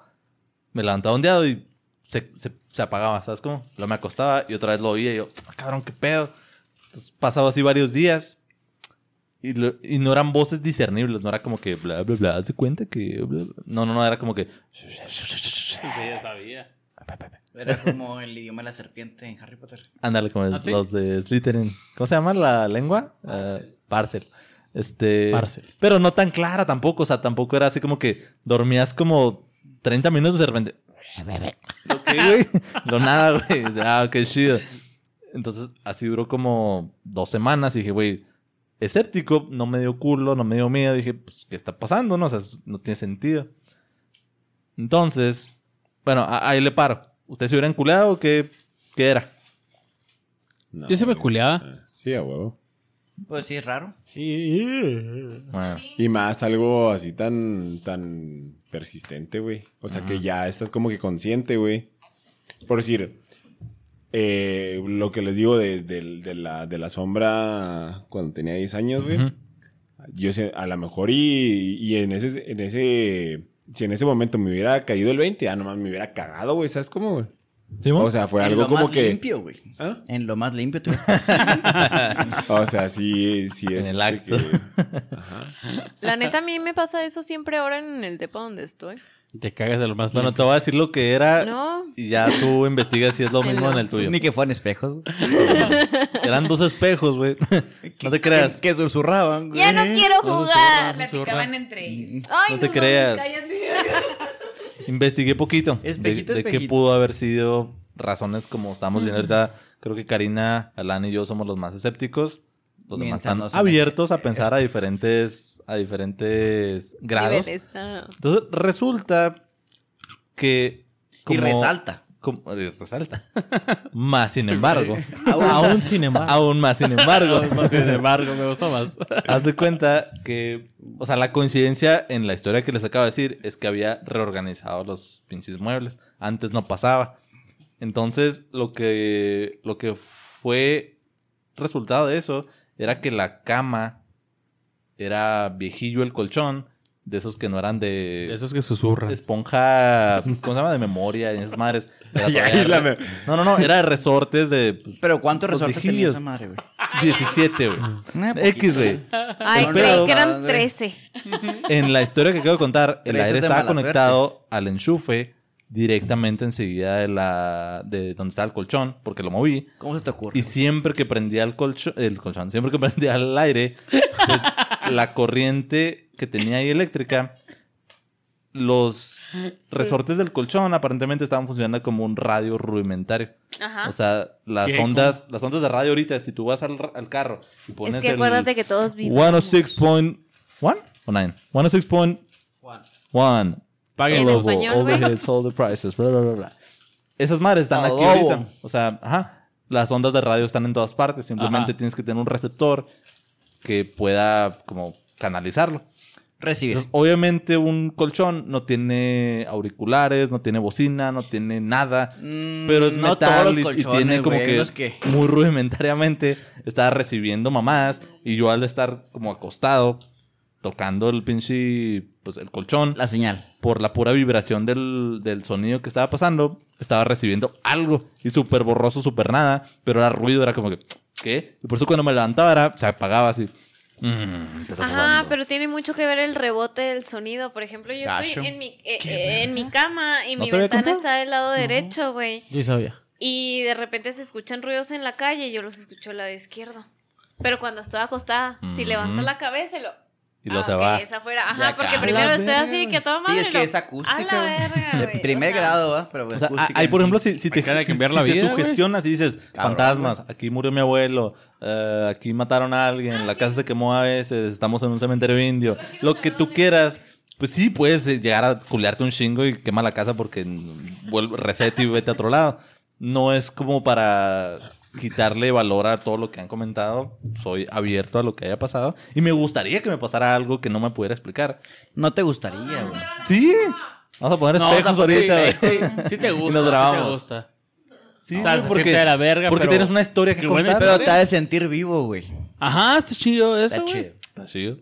Me levantaba ondeado y se, se, se apagaba, ¿sabes cómo? Luego me acostaba y otra vez lo oía y yo, "Ah, cabrón, qué pedo. Entonces, pasaba así varios días. Y, lo- y no eran voces discernibles, no era como que bla, bla, bla, hace cuenta que... bla, bla". No, no, no, era como que... Sí, ya sabía. Era como el idioma de la serpiente en Harry Potter. Ándale, como ¿Ah, sí? los de Slytherin. ¿Cómo se llama la lengua? Ah, Parcel. Este... Parcel. Pero no tan clara tampoco, o sea, tampoco era así como que dormías como 30 minutos y de repente... ¿Lo qué, (laughs) güey? Lo nada, güey. Ah, qué chido. Entonces, así duró como dos semanas y dije, güey, escéptico, no me dio culo, no me dio miedo. Dije, pues, ¿qué está pasando? No, o sea, no tiene sentido. Entonces, bueno, ahí le paro. ¿Usted se hubiera enculado o qué, qué era? No, Yo sí me culeaba. Sí, a huevo. Pues sí, es raro. Bueno, Y más algo así tan, tan persistente, güey. O sea, que ya estás como que consciente, güey. Por decir, eh, lo que les digo de, de- de la, de la sombra cuando tenía 10 años, güey. Yo sé, a lo mejor y, y en ese, en ese, si en ese momento me hubiera caído el 20, ya nomás me hubiera cagado, güey. ¿Sabes cómo. O sea, fue en algo lo como más que... limpio, güey. ¿Ah? En lo más limpio. Tú... (laughs) O sea, sí, sí es... En el acto. que- Ajá. La neta, a mí me pasa eso siempre ahora en el depa donde estoy. Te cagas de lo más Bueno, limpio. te voy a decir lo que era No. y ya tú investigas si es lo (laughs) mismo no. en el tuyo. Ni que fueran espejos, güey. (laughs) Eran dos espejos, güey. (laughs) no te creas. Que, que susurraban, güey. Ya no quiero jugar. Platicaban entre ellos. Ay, No te creas. Investigué poquito de, Espejito, de qué espejito. pudo haber sido razones como estamos viendo ahorita. Creo que Karina, Alan y yo somos los más escépticos. Los demás están abiertos a pensar a diferentes, a diferentes grados. Ah. Entonces resulta que... Y resalta. como- resalta. más sin embargo. (laughs) Aún (laughs) sin embargo. aún más sin embargo. Sin embargo, me gustó más. (laughs) Haz de cuenta que, o sea, la coincidencia en la historia que les acabo de decir es que había reorganizado los pinches muebles. Antes no pasaba. Entonces, lo que, lo que fue resultado de eso era que la cama era viejillo el colchón, de esos que no eran de Esos que susurran. esponja, ¿cómo se llama? De memoria, y esas madres. Era (laughs) me- No, no, no, era de resortes de pues, Pero ¿cuántos resortes tenía esa madre, güey? 17, güey. Eh, X, güey. Ay, El creí pedo- que eran güey. 13. En la historia que acabo de contar, el aire es de estaba conectado al enchufe directamente enseguida de la de donde estaba el colchón, porque lo moví. ¿Cómo se te ocurre? Y siempre que prendía el colchón, el colchón, siempre que (laughs) prendía el aire, pues, la corriente que tenía ahí eléctrica, los resortes del colchón aparentemente estaban funcionando como un radio rudimentario. Ajá. O sea, las ¿Qué? ondas, las ondas de radio ahorita, si tú vas al, al carro y pones Es que el acuérdate que todos vivimos. 106.1 o 9, 106.1 Paguen En All español, all the güey. hits, all the prices, bla, bla, bla, bla. Esas madres están aquí ahorita. O sea, ajá. Las ondas de radio están en todas partes. Simplemente Ajá. tienes que tener un receptor que pueda como canalizarlo. Recibir. Entonces, obviamente un colchón no tiene auriculares, no tiene bocina, no tiene nada. Mm, Pero es no metal todos los y- y, tiene como güey, que, los que- muy rudimentariamente estaba recibiendo mamás y yo al estar como acostado tocando el pinche pues el colchón La señal. por la pura vibración del, del sonido que estaba pasando estaba recibiendo algo y súper borroso, súper nada, pero era ruido, era como que ¿qué? Y por eso cuando me levantaba era, se apagaba así. Mm, ¿qué está Ajá, pasando? pero tiene mucho que ver el rebote del sonido. Por ejemplo, yo Gacho. estoy en mi, eh, eh, en mi cama y ¿No mi ventana está del lado derecho, güey. Yo sabía. Y de repente se escuchan ruidos en la calle y yo los escucho al lado izquierdo. Pero cuando estoy acostada, si Ujú. levanto la cabeza y lo... Y luego Ah, se ok, va. es afuera. De Ajá, porque A primero la estoy así que todo Sí, madre. es que lo- es acústica. A la verga, De güey. primer O sea, grado, ¿va? Pero O sea, acústica. ahí, por ejemplo, si, si te, hay si- cambiar si la te vida, güey. sugestionas y dices, Cabrón, fantasmas, aquí murió mi abuelo, eh, aquí mataron a alguien, la casa se quemó a veces, estamos en un cementerio indio, lo que tú quieras, pues sí, puedes eh, llegar a culearte un chingo y quema la casa porque vuelve, resete y vete a otro lado. No es como para quitarle valor a todo lo que han comentado. Soy abierto a lo que haya pasado. Y me gustaría que me pasara algo que no me pudiera explicar. No te gustaría, güey. Sí. Vamos a poner No, espejos o sea, ahorita. sí, güey. sí, sí te Y gusta, nos sí te grabamos. gusta. Sí, O sea, güey, se porque, siente de la verga, porque pero- tienes una historia que contar. Pero historia. te ha de sentir vivo, güey. Ajá, está chido eso, Está güey. chido. Está chido.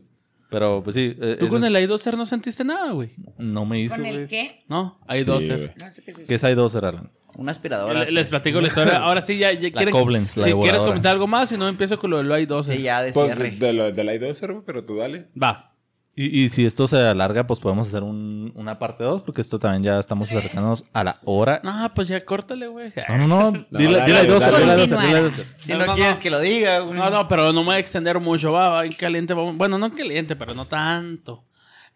Pero, pues sí. eh, Tú ese con es- el i2R no sentiste nada, güey. No me hizo, ¿Con el güey. qué? No, Sí, i2R. güey. No sé qué es eso. ¿Qué es i2 Alan? Una aspiradora. Le- Les platico la historia. Ahora sí, ya, ya quieren- Koblenz, la Si quieres comentar algo más, si no empiezo con lo del i2R. Sí, ya de Pues cierre. de, lo, de la I2, güey, pero tú dale. Va. Y, y si esto se alarga, pues podemos hacer un- una parte 2, porque esto también ya estamos acercándonos a la hora. No, pues ya córtale, güey. No, no, no. (laughs) Dile, dile i2, dale. dile i2, Continuar. dile i2. Si No, quieres no. que lo diga, güey. No, no, pero no me voy a extender mucho. Va, va, en caliente. vamos- Bueno, no caliente, pero no tanto.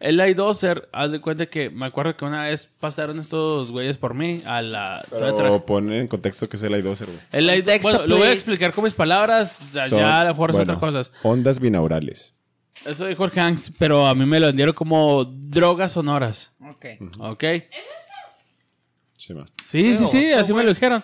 El i2R, haz de cuenta que me acuerdo que una vez pasaron estos güeyes por mí a la... Pero pon en contexto que es el I2, güey. El i2, Contexto, bueno, lo voy a explicar con mis palabras. Ya, Son- ya a lo mejor son bueno, otras cosas. Ondas binaurales. Eso dijo el Hanks, pero a mí me lo vendieron como drogas sonoras. Ok. ¿Ok? Sí, ma. Sí, sí, sí, así me lo dijeron.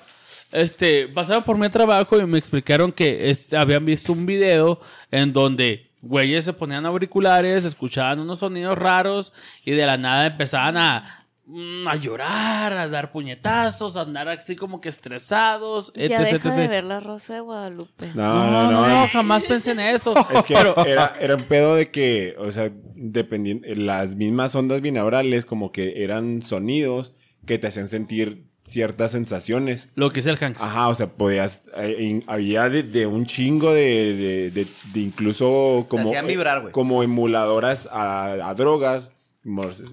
Este, pasaron por mi trabajo y me explicaron que este, habían visto un video en donde güeyes se ponían auriculares, escuchaban unos sonidos raros y de la nada empezaban a, mm, a llorar, a dar puñetazos, a andar así como que estresados, Ya etc, deja de ver la Rosa de Guadalupe. No, no, no. no, jamás pensé en eso. Es que Pero- era, era un pedo de que, o sea, dependiendo, las mismas ondas binaurales como que eran sonidos que te hacían sentir ciertas sensaciones. lo que es el Hanks. Ajá, o sea, podías, eh, había de, de un chingo de, de, de- de incluso como, hacían vibrar, güey. como emuladoras a, a drogas,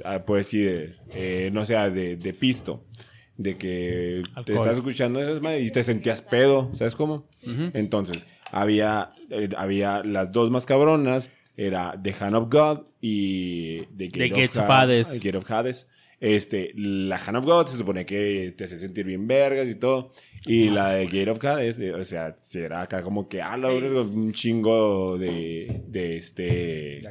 a, pues sí, de, eh, no sé, de, de pisto. De que te estás escuchando y te sentías pedo, ¿sabes cómo? Entonces, había, eh, había las dos más cabronas, era The Hand of God y The Gate, The Gates of Ha- Hades. Gate of Hades. Este, la Hand of God se supone que te hace sentir bien vergas y todo. Y la de Gate of Hades, eh, o sea, será acá como que, ah, la un chingo de, de este,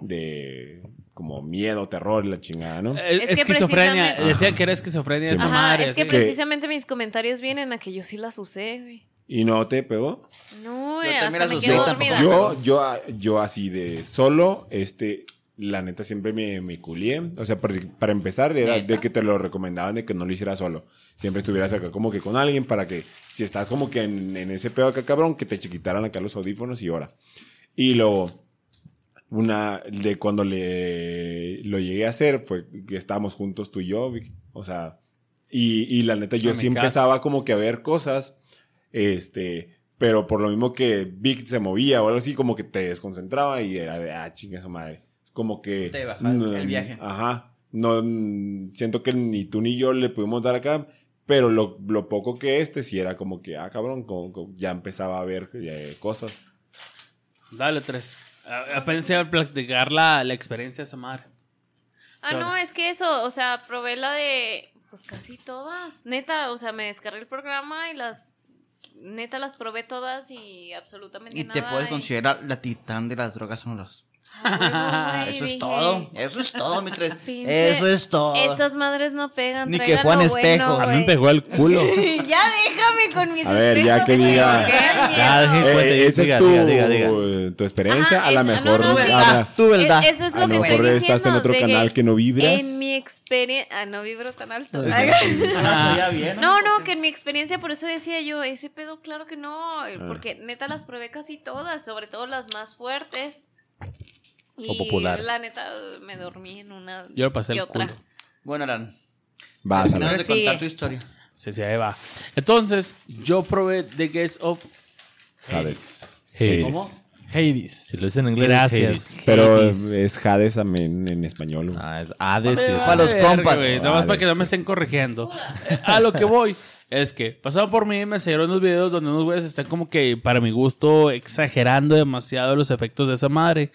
de como miedo, terror, la chingada, ¿no? Es que esquizofrenia. precisamente- Decían que era esquizofrenia Sí, esa. Ajá, madre. es que precisamente mis comentarios vienen a que yo sí las usé, güey. ¿Y no te pegó? No, güey, Yo hasta me quedé yo, yo, yo así de solo, este, la neta siempre me, me culié. O sea, para, para empezar, era ¿Neta? de que te lo recomendaban de que no lo hicieras solo. Siempre estuvieras acá como que con alguien para que, si estás como que en, en ese pedo acá, cabrón, que te chiquitaran acá los audífonos y ahora. Y luego, una de cuando le lo llegué a hacer fue que estábamos juntos tú y yo. O sea, y, y la neta yo mi sí empezaba como que a ver cosas, este, pero por lo mismo que Vic se movía o algo así, como que te desconcentraba y era de, ah, chinga su madre. Como que... Te bajaba el viaje. Ajá. No, mm, siento que ni tú ni yo le pudimos dar acá, pero lo, lo poco que este sí era como que, ah, cabrón, como- como ya empezaba a ver eh, cosas. Dale tres. A- Apenas a platicar la, la experiencia madre. Ah, no, es que eso, o sea, probé la de, pues casi todas. Neta, o sea, me descargué el programa y las, neta las probé todas y absolutamente Y nada. te puedes y- considerar la titán de las drogas sonoras. Ah, (laughs) Eso es todo. Eso es todo, mi tres. (laughs) Eso es todo. Estas madres no pegan. Ni que fueran lo bueno. A mí me güey. pegó el culo. (laughs) ya déjame con mis A ver, ya que diga- Eh, Cuente, esa diga, es tu, diga, diga, diga. tu experiencia. Ajá, a lo mejor. no, no, sí. ahora- Tu verdad. Es- Eso es a lo que mejor estoy estás en diciendo, otro de canal que no vibras. En mi experiencia... Ah, no vibro tan alto. Ah, No, no, que en mi experiencia, por eso decía yo, ese pedo, claro que no, Ah. porque neta las probé casi todas, sobre todo las más fuertes. Y populares. la neta me dormí en una Yo le pasé el otra. culo. Bueno, Alan. Vas a Terminamos la... de Sigue. contar tu historia. Sí, sí, ahí va. Entonces, yo probé The Gates of Hades. Hades. ¿Cómo? Hades. Si lo dices en inglés, Gracias. es Hades. Pero Hades. es Hades también en español. Ah, es Hades. y Vale, es- Para los compas. Nada más para que no me estén corrigiendo. A lo que voy es que pasaron por mí y me enseñaron unos videos donde unos güeyes están como que, para mi gusto, exagerando demasiado los efectos de esa madre.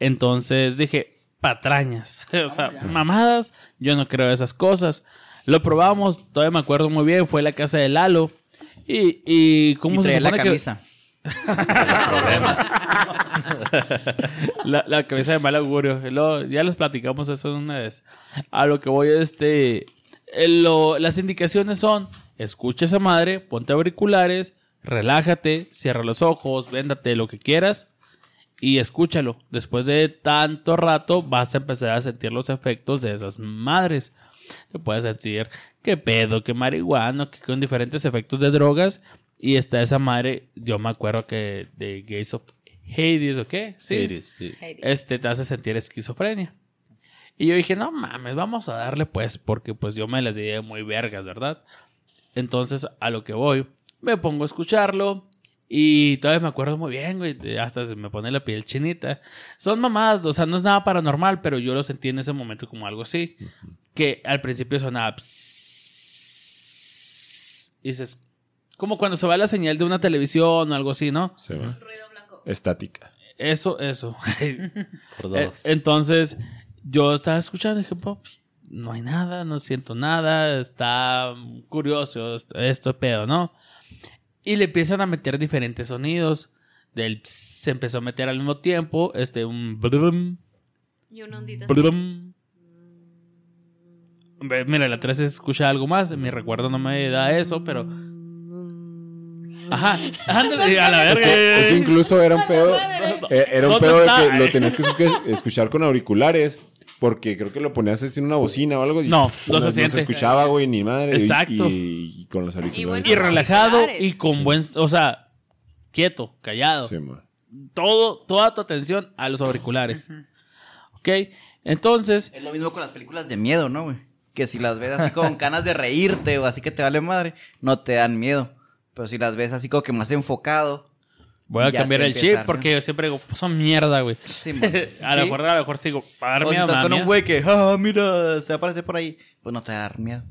Entonces dije, patrañas. (laughs) o sea, mamadas, yo no creo esas cosas. Lo probamos, todavía me acuerdo muy bien, fue la casa de Lalo. Y, y cómo Y se traía la supone que... camisa. (laughs) La, la cabeza de mal augurio. Ya les platicamos eso una vez. A lo que voy, este. eh, lo- las indicaciones son: escucha esa madre, ponte auriculares, relájate, cierra los ojos, véndate lo que quieras y escúchalo. Después de tanto rato, vas a empezar a sentir los efectos de esas madres. Te puedes sentir que pedo, que marihuana, que con diferentes efectos de drogas. Y está esa madre, yo me acuerdo que de Gates of Hades, ¿o qué? Sí. Hades, sí. Este te hace sentir esquizofrenia. Y yo dije, no mames, vamos a darle pues, porque pues yo me las di muy vergas, ¿verdad? Entonces, a lo que voy, me pongo a escucharlo y todavía me acuerdo muy bien, güey, hasta se me pone la piel chinita. Son mamadas, o sea, no es nada paranormal, pero yo lo sentí en ese momento como algo así, que al principio sonaba... y dices, como cuando se va la señal de una televisión o algo así, ¿no? Se va. Ruido blanco. Estática. Eso, eso. (laughs) Por (laughs) Eh, dos. Entonces, yo estaba escuchando y dije, pues, no hay nada, no siento nada, está curioso esto, esto pedo, ¿no? Y le empiezan a meter diferentes sonidos. Del ps, se empezó a meter al mismo tiempo, este, un brum, Y una ondita brum. Mira, la 3 se escucha algo más. Mi recuerdo no me da eso, pero. Ajá, ándale, a la Es que, es verga. que incluso era un pedo. eh, Era un ¿Dónde pedo de que lo tenías que escu- escuchar con auriculares. Porque creo que lo ponías así en una bocina o algo. y No, no se no siente. escuchaba, güey, ni madre. Exacto. Y, y con los auriculares. bueno, Y relajado y con buen. O sea, quieto, callado. Sí, man. todo, toda tu atención a los auriculares. ¿Ok? Entonces, Es lo mismo con las películas de miedo, ¿no, güey? Que si las ves así con (laughs) ganas de reírte o así que te vale madre, no te dan miedo. Pero si las ves así como que más enfocado, voy a cambiar el chip porque yo siempre digo, pues son mierda, güey. sí, (laughs) a lo Sí. mejor, a lo mejor sigo, para dar O si miedo, estás me da con un güey que, ah, mira, se aparece por ahí, pues no te da miedo.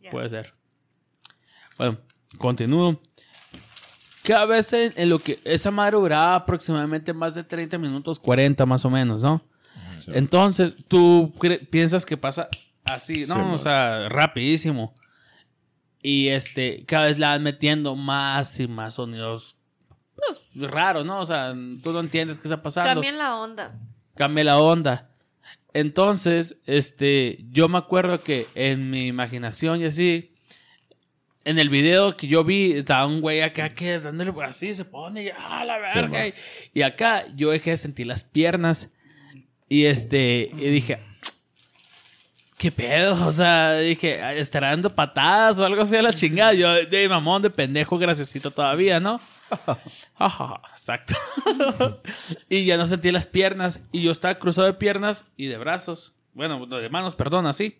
Ya. Puede ser. Bueno, continúo. Cada vez en, en lo que esa madre duraba aproximadamente más de 30 minutos, 40 más o menos, ¿no? Sí. Entonces, tú piensas que pasa así, ¿no? Sí, o sea, rapidísimo. Y este, cada vez le van metiendo más y más sonidos, pues, raros, ¿no? O sea, tú no entiendes qué está pasando. También la onda. Cambia la onda. Entonces, este, yo me acuerdo que en mi imaginación y así, en el video que yo vi, estaba un güey acá que dándole así, se pone, y, ah, la verga. y acá yo dejé de sentir las piernas y este, y dije, ¿qué pedo? O sea, dije, ¿estará dando patadas o algo así a la chingada? Yo, de mamón, de pendejo, graciosito todavía, ¿no? (laughs) Exacto. (laughs) y ya no sentí las piernas. Y yo estaba cruzado de piernas y de brazos. Bueno, no, de manos, perdón, así.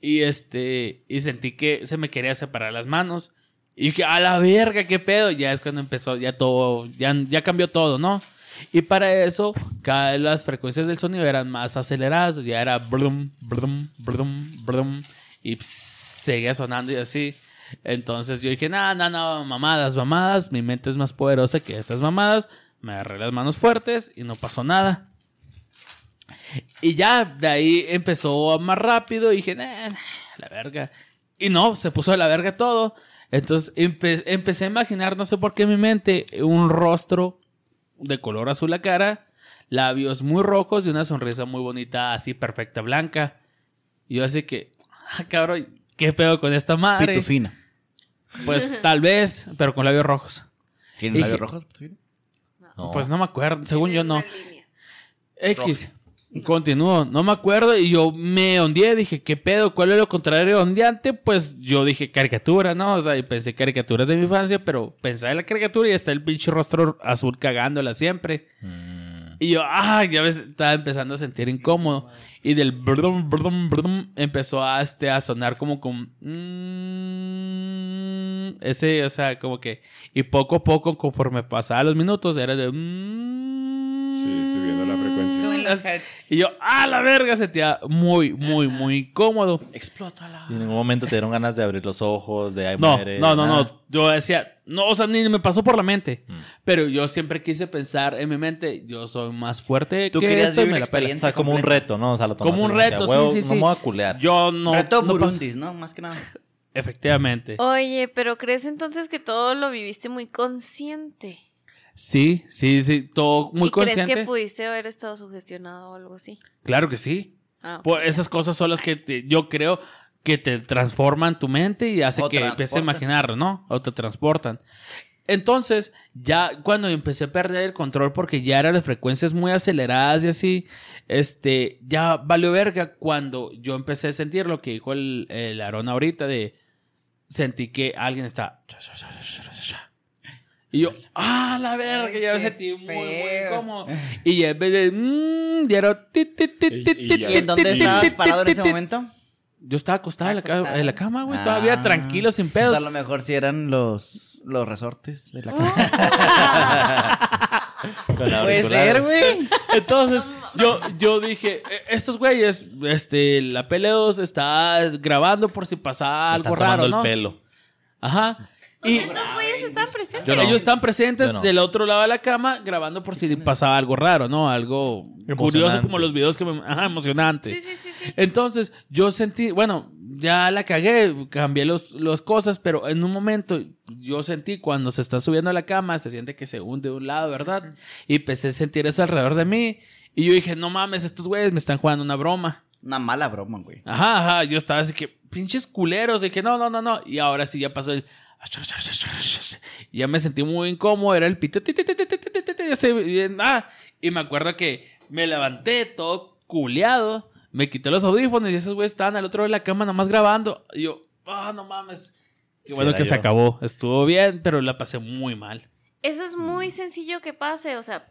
Y este. Y sentí que se me quería separar las manos. Y que a la verga, qué pedo. Ya es cuando empezó, ya todo, ya, ya cambió todo, ¿no? Y para eso, cada vez las frecuencias del sonido eran más aceleradas. Ya era brum, brum, brum, brum. Y seguía sonando y así. Entonces yo dije, no, no, no, mamadas, mamadas. Mi mente es más poderosa que estas mamadas. Me agarré las manos fuertes y no pasó nada. Y ya de ahí empezó más rápido y dije, nah, nah, la verga. Y no, se puso de la verga todo. Entonces empe- empecé a imaginar, no sé por qué en mi mente, un rostro de color azul la cara, labios muy rojos y una sonrisa muy bonita, así perfecta, blanca. Y yo así que, ah, cabrón, ¿qué pedo con esta madre? Pitufina. Pues tal vez, pero con labios rojos. ¿Tiene Y- labios rojos? No. Pues no me acuerdo, según yo no. X. Continúo, no me acuerdo y yo me ondeé, dije, ¿qué pedo? ¿Cuál es lo contrario de ondeante? Pues yo dije caricatura, ¿no? O sea, y pensé caricaturas de mi infancia, pero pensaba en la caricatura y está el pinche rostro azul cagándola siempre. Mm. Y yo, ah, ya ves, estaba empezando a sentir incómodo. Y del brum, brum, brum, empezó a, este, a sonar como con... ese, o sea, como que... Y poco a poco, conforme pasaban los minutos, era de... mm, Sí, subiendo la frecuencia. Suben los hertz. y yo, ah, la verga, sentía muy, muy, muy cómodo. Explótala. Y en ningún momento te dieron ganas de abrir los ojos, de ay, No, muere, no, no, nada. no. Yo decía, no, o sea, ni me pasó por la mente. Mm. Pero yo siempre quise pensar en mi mente, yo soy más fuerte Tú que querías esto y vivir me la la pela. O sea, como un completa. reto, ¿no? O sea, lo Como un reto, sí, sí, No sí. me voy a culear. Yo no. Reto no Burundis, ¿no? Más que nada. Efectivamente. Oye, pero ¿crees entonces que todo lo viviste muy consciente? Sí, sí, sí, todo muy ¿Y crees consciente. que pudiste haber estado sugestionado o algo así? Claro que sí. Ah, Pues esas cosas son las que te- yo creo que te transforman tu mente y hace O que empieces a imaginar, ¿no? O te transportan. Entonces, ya cuando empecé a perder el control porque ya eran las frecuencias muy aceleradas y así, este, ya valió verga cuando yo empecé a sentir lo que dijo el, el Aarón ahorita de sentí que alguien está y yo, ah, la verga, ya me sentí muy, muy feo. incómodo. Y en vez de, mmm, ya era Y- ti, y ti, ya- ti, ¿Y en dónde estabas parado en ese momento? Yo estaba acostado en la, ca- en la cama, güey, todavía Ah. tranquilo, sin O pedos. sea, a lo mejor si eran los, los resortes de la cama. (laughs) (laughs) Con Puede ser, güey. Entonces, yo, yo dije, "Eh, estos güeyes, este, la PL2 está grabando por si pasaba Están algo tomando raro, el ¿no? pelo. Ajá. Y Estos güeyes están presentes. Yo no. ellos están presentes no. del otro lado de la cama grabando por si pasaba algo raro, ¿no? Algo curioso como los videos que me... Ajá, emocionante. Sí, sí, sí, sí. Entonces, yo sentí, bueno, ya la cagué, cambié los, los cosas, pero en un momento yo sentí cuando se está subiendo a la cama, se siente que se hunde de un lado, ¿verdad? Y empecé a sentir eso alrededor de mí. Y yo dije, no mames, estos güeyes me están jugando una broma. Una mala broma, güey. Ajá, ajá, yo estaba así que, pinches culeros. Dije, no, no, no, no. Y ahora sí ya pasó el. Ya me sentí muy incómodo, era el pito. Y me acuerdo que me levanté todo culeado, me quité los audífonos y esos güeyes estaban al otro lado de la cama nomás grabando. Y yo, ah, oh, no mames. Y bueno que se acabó. Estuvo bien, pero la pasé muy mal. Eso es muy mm. sencillo que pase, o sea,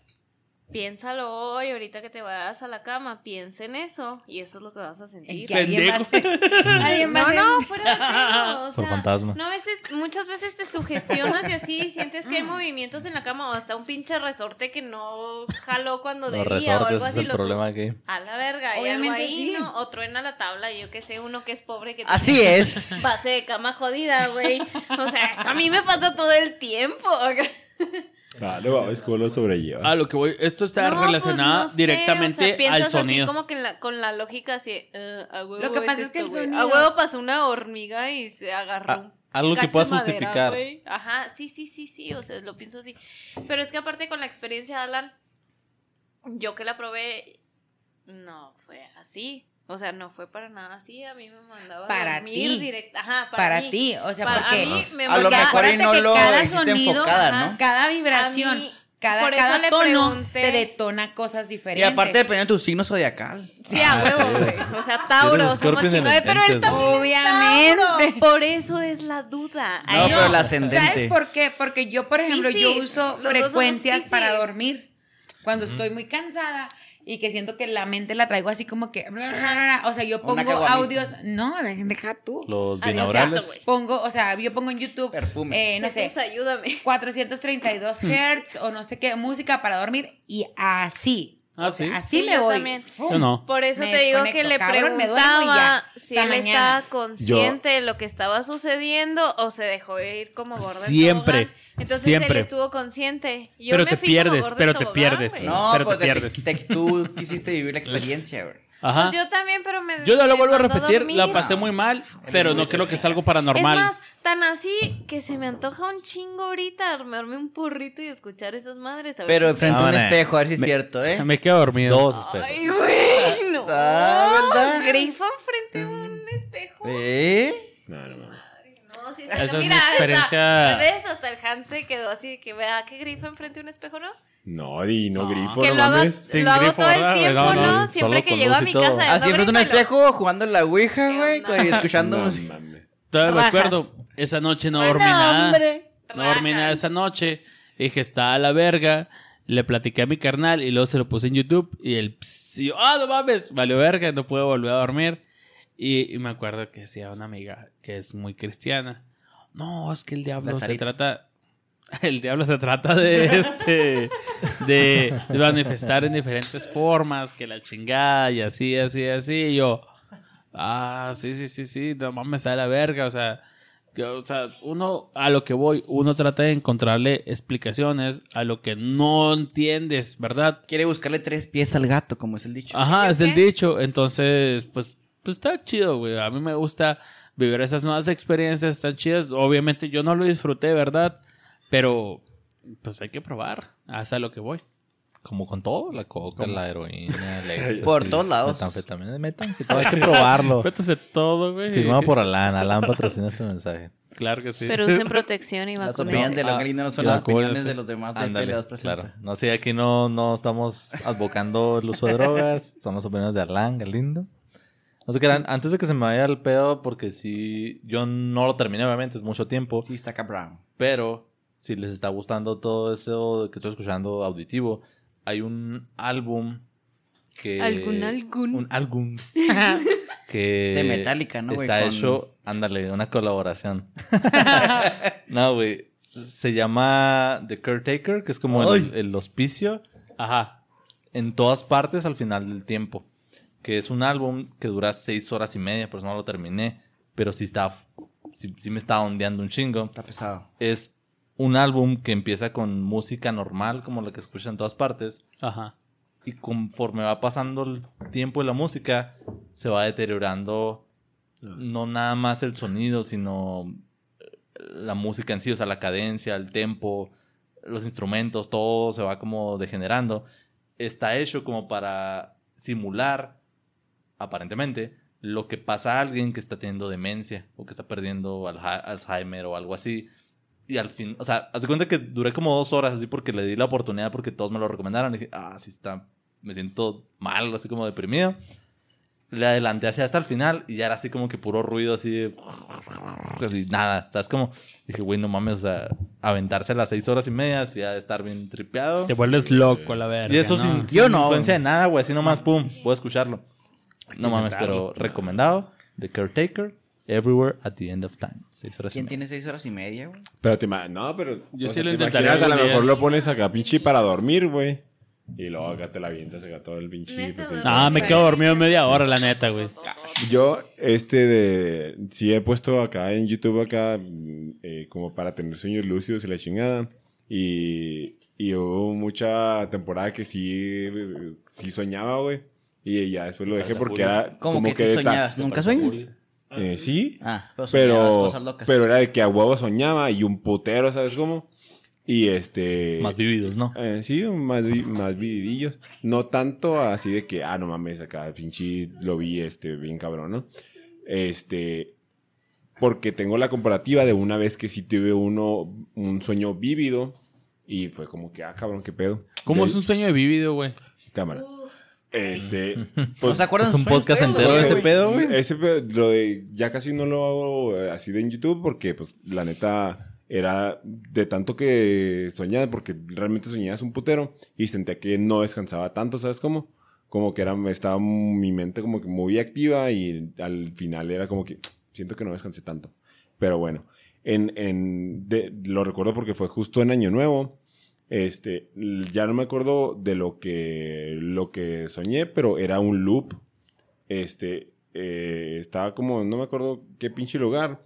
piénsalo hoy, ahorita que te vayas a la cama, piensa en eso y eso es lo que vas a En sentir. que alguien va a Pendejo. ser- (laughs) alguien va a No, no, fuera de pedo, o Por sea, fantasma. No, a veces, muchas veces te sugestionas y así sientes que hay movimientos en la cama o hasta un pinche resorte que no jaló cuando Los debía o algo es así. el lo problema aquí. A la verga, hay algo Obviamente ahí, sí. ¿no? O truena la tabla, yo que sé, uno que es pobre que Así tiene es. (laughs) base de cama jodida, güey. O sea, eso a mí me pasa todo el tiempo. (laughs) Ah, no mames, ¿cómo lo sobrellevas? A lo que voy, esto está No, pues, relacionado no sé, directamente o sea, al sonido. Así como que la- con la lógica así, eh, a huevo Lo que pasa es que el A huevo pasó una hormiga y se agarró. Ah, un algo que puedas madera, justificar. Ajá, sí, sí, sí, sí, o sea, lo pienso así. Pero es que aparte con la experiencia de Alan, yo que la probé, no fue así. O sea, no fue para nada así. A mí me mandaba Para a dormir ti. directo. Ajá, para, para mí. ti, o sea, Para- porque a mí me A lo porque mejor y acuérdate no que lo cada hiciste sonido, enfocada, ajá, ¿no? cada vibración, mí, cada, tono pregunté. te detona cosas Y diferentes. aparte dependiendo de tu signo zodiacal. Sí, a huevo, güey. O sea, Tauro, somos chingos. Pero él también es Obviamente. Tauro. Por eso es la duda. No, Ay, pero el ascendente. ¿Sabes por qué? Porque yo, por ejemplo, yo uso frecuencias para dormir. Cuando estoy muy cansada y que siento que la mente la traigo así como que... O sea, yo pongo audios... No, deja tú. Los Adiós, binaurales. güey. Pongo, o sea, yo pongo en YouTube... Perfume. eh, no sé, Jesús, ayúdame. 432 (laughs) Hz o no sé qué, música para dormir y así. Ah, O sea, ¿sí? Así Sí, me yo voy. también. ¡Pum! Yo no. Por eso Me te digo que le cabrón, preguntaba si él estaba consciente de lo que estaba sucediendo o se dejó ir como gordo. Siempre. Entonces él siempre. estuvo consciente. Yo Pero me te fui como pierdes, pero te pierdes. No, pero te pues te- pierdes. te- tú quisiste vivir la experiencia, güey. Ajá. Pues yo también, pero me Yo no lo vuelvo a repetir, la dormir. pasé muy mal, pero no creo que es algo paranormal. Es más, tan así que se me antoja un chingo ahorita armarme un porrito y escuchar esas madres. a ver Pero si- frente a un espejo, a ver si es cierto, ¿eh? Me quedo dormido. Dos espejos. Ay, güey, no. Ah. Grifo frente a un espejo. ¿Eh? No, no, no. No, sí, Esa es mira, mi hasta- experiencia. ¿Ves? Hasta el Hans se quedó así que vea que grifo enfrente de un espejo, ¿no? No, y no, No. grifo, que no lo hago, mames. Sin lo hago grifo, todo el tiempo, No, ¿no? no, Siempre que llego a mi casa. Así no enfrente de un espejo, jugando en la Ouija, ¿Qué güey, y escuchando música. Todavía me acuerdo. Esa noche no Ah, dormí nada. hombre. No dormí nada esa noche. Dije, está a la verga. Le platiqué a mi carnal y luego se lo puse en YouTube. Y el ah, no mames, valió verga, no puedo volver a dormir. Y, y me acuerdo que decía una amiga que es muy cristiana. No, es que el diablo se trata. (laughs) El diablo se trata de este. De, de manifestar en diferentes formas. Que la chingada y así, así, así. Y yo. Ah, sí, sí, sí, sí. No mames, a la verga. O sea. o sea, uno, a lo que voy, uno trata de encontrarle explicaciones a lo que no entiendes, ¿verdad? Quiere buscarle tres pies al gato, como es el dicho. Ajá, ¿Y es el dicho. Entonces, pues, pues está chido, güey. A mí me gusta vivir esas nuevas experiencias, están chidas. Obviamente yo no lo disfruté, ¿verdad? Pero, pues hay que probar. Hasta lo que voy. Como con todo, la coca, la heroína, el (laughs) éxtasis, Por todos lados. Metanfetamina, métanse, todo, hay que probarlo. (laughs) Métase todo, güey. Firmado por Alan, Alan patrocina este mensaje. Claro que sí. Pero usen protección y Las vacúnense. opiniones de Ah, los gringos no son las opiniones sí. de los demás de claro. No sé, aquí no, no estamos advocando el uso de drogas, son las opiniones de Alan, Galindo. No sé qué eran, antes de que se me vaya el pedo, porque si yo no lo terminé, obviamente, es mucho tiempo, Sí, está cabrón. pero si les está gustando todo eso que estoy escuchando auditivo, hay un álbum que... ¿Algún, algún? Un álbum (laughs) que... De Metallica, ¿no, güey? Está Con- hecho, ándale, una colaboración. (laughs) no, güey. Se llama The Caretaker, que es como el hospicio Ajá. en todas partes al final del tiempo. Que es un álbum que dura seis horas y media, por eso no lo terminé. Pero sí está, sí, sí me está ondeando un chingo. Está pesado. Es un álbum que empieza con música normal, como la que escuchas en todas partes. Ajá. Y conforme va pasando el tiempo y la música, se va deteriorando no nada más el sonido, sino eh, la música en sí, o sea, la cadencia, el tempo, los instrumentos, todo se va como degenerando. Está hecho como para simular, aparentemente, lo que pasa a alguien que está teniendo demencia o que está perdiendo Alzheimer o algo así. Y al fin, o sea, hace cuenta que duré como dos horas así porque le di la oportunidad porque todos me lo recomendaron. Y dije, ah, sí está, me siento mal, así como deprimido. Le adelanté hacia hasta el final y ya era así como que puro ruido, así de... Así, nada, o sea, es como... Dije, güey, no mames, o sea, aventarse las seis horas y media, así ha de estar bien tripeado. Te vuelves loco, la verga. Y eso ¿no? sin, Yo sin no. influencia de nada, güey, así nomás, pum, puedo escucharlo. No mames, pero recomendado. The Caretaker, Everywhere at the End of Time. Seis horas y ¿Quién media. tiene seis horas y media, güey? Pero te no, pero. Yo sí sea, lo te intentaría A lo mejor lo pones acá pinche para dormir, güey. Y luego acá te la avientas acá todo el pinche. Pues. Ah, me quedo dormido media hora, la neta, güey. Yo, este de. Sí he puesto acá en YouTube, acá, mm, eh, como para tener sueños lúcidos y la chingada. Y, y hubo mucha temporada que sí, sí soñaba, güey. Y ya después lo dejé porque era. ¿Cómo como que, que sí de ta- soñabas? ¿Nunca sueñas? Eh, sí, Ah, pero pero, cosas locas. pero era de que a huevo soñaba y un putero, ¿sabes cómo? Y este... Más vividos, ¿no? eh, sí, más, vi- más vividillos. No tanto así de que, ah, no mames, acá pinche lo vi este, bien cabrón, ¿no? Este... Porque tengo la comparativa de una vez que sí tuve uno, un sueño vívido y fue como que, ah, cabrón, qué pedo. ¿Cómo De- es un sueño de vívido, güey? Cámara. Este... (laughs) ¿No pues, se acuerdan es un podcast entero de ese pedo, güey. Ese pedo, lo de, ya casi no lo hago eh, así de en YouTube porque, pues, la neta, era de tanto que soñaba, porque realmente soñabas un putero y sentía que no descansaba tanto, ¿sabes cómo? Como que era, estaba mi mente como que muy activa y al final era como que (tsk) siento que no descansé tanto. Pero bueno, en, en, de- lo recuerdo porque fue justo en Año Nuevo. Este, ya no me acuerdo de lo que, lo que soñé, pero era un loop. Este, eh, estaba como, no me acuerdo qué pinche lugar,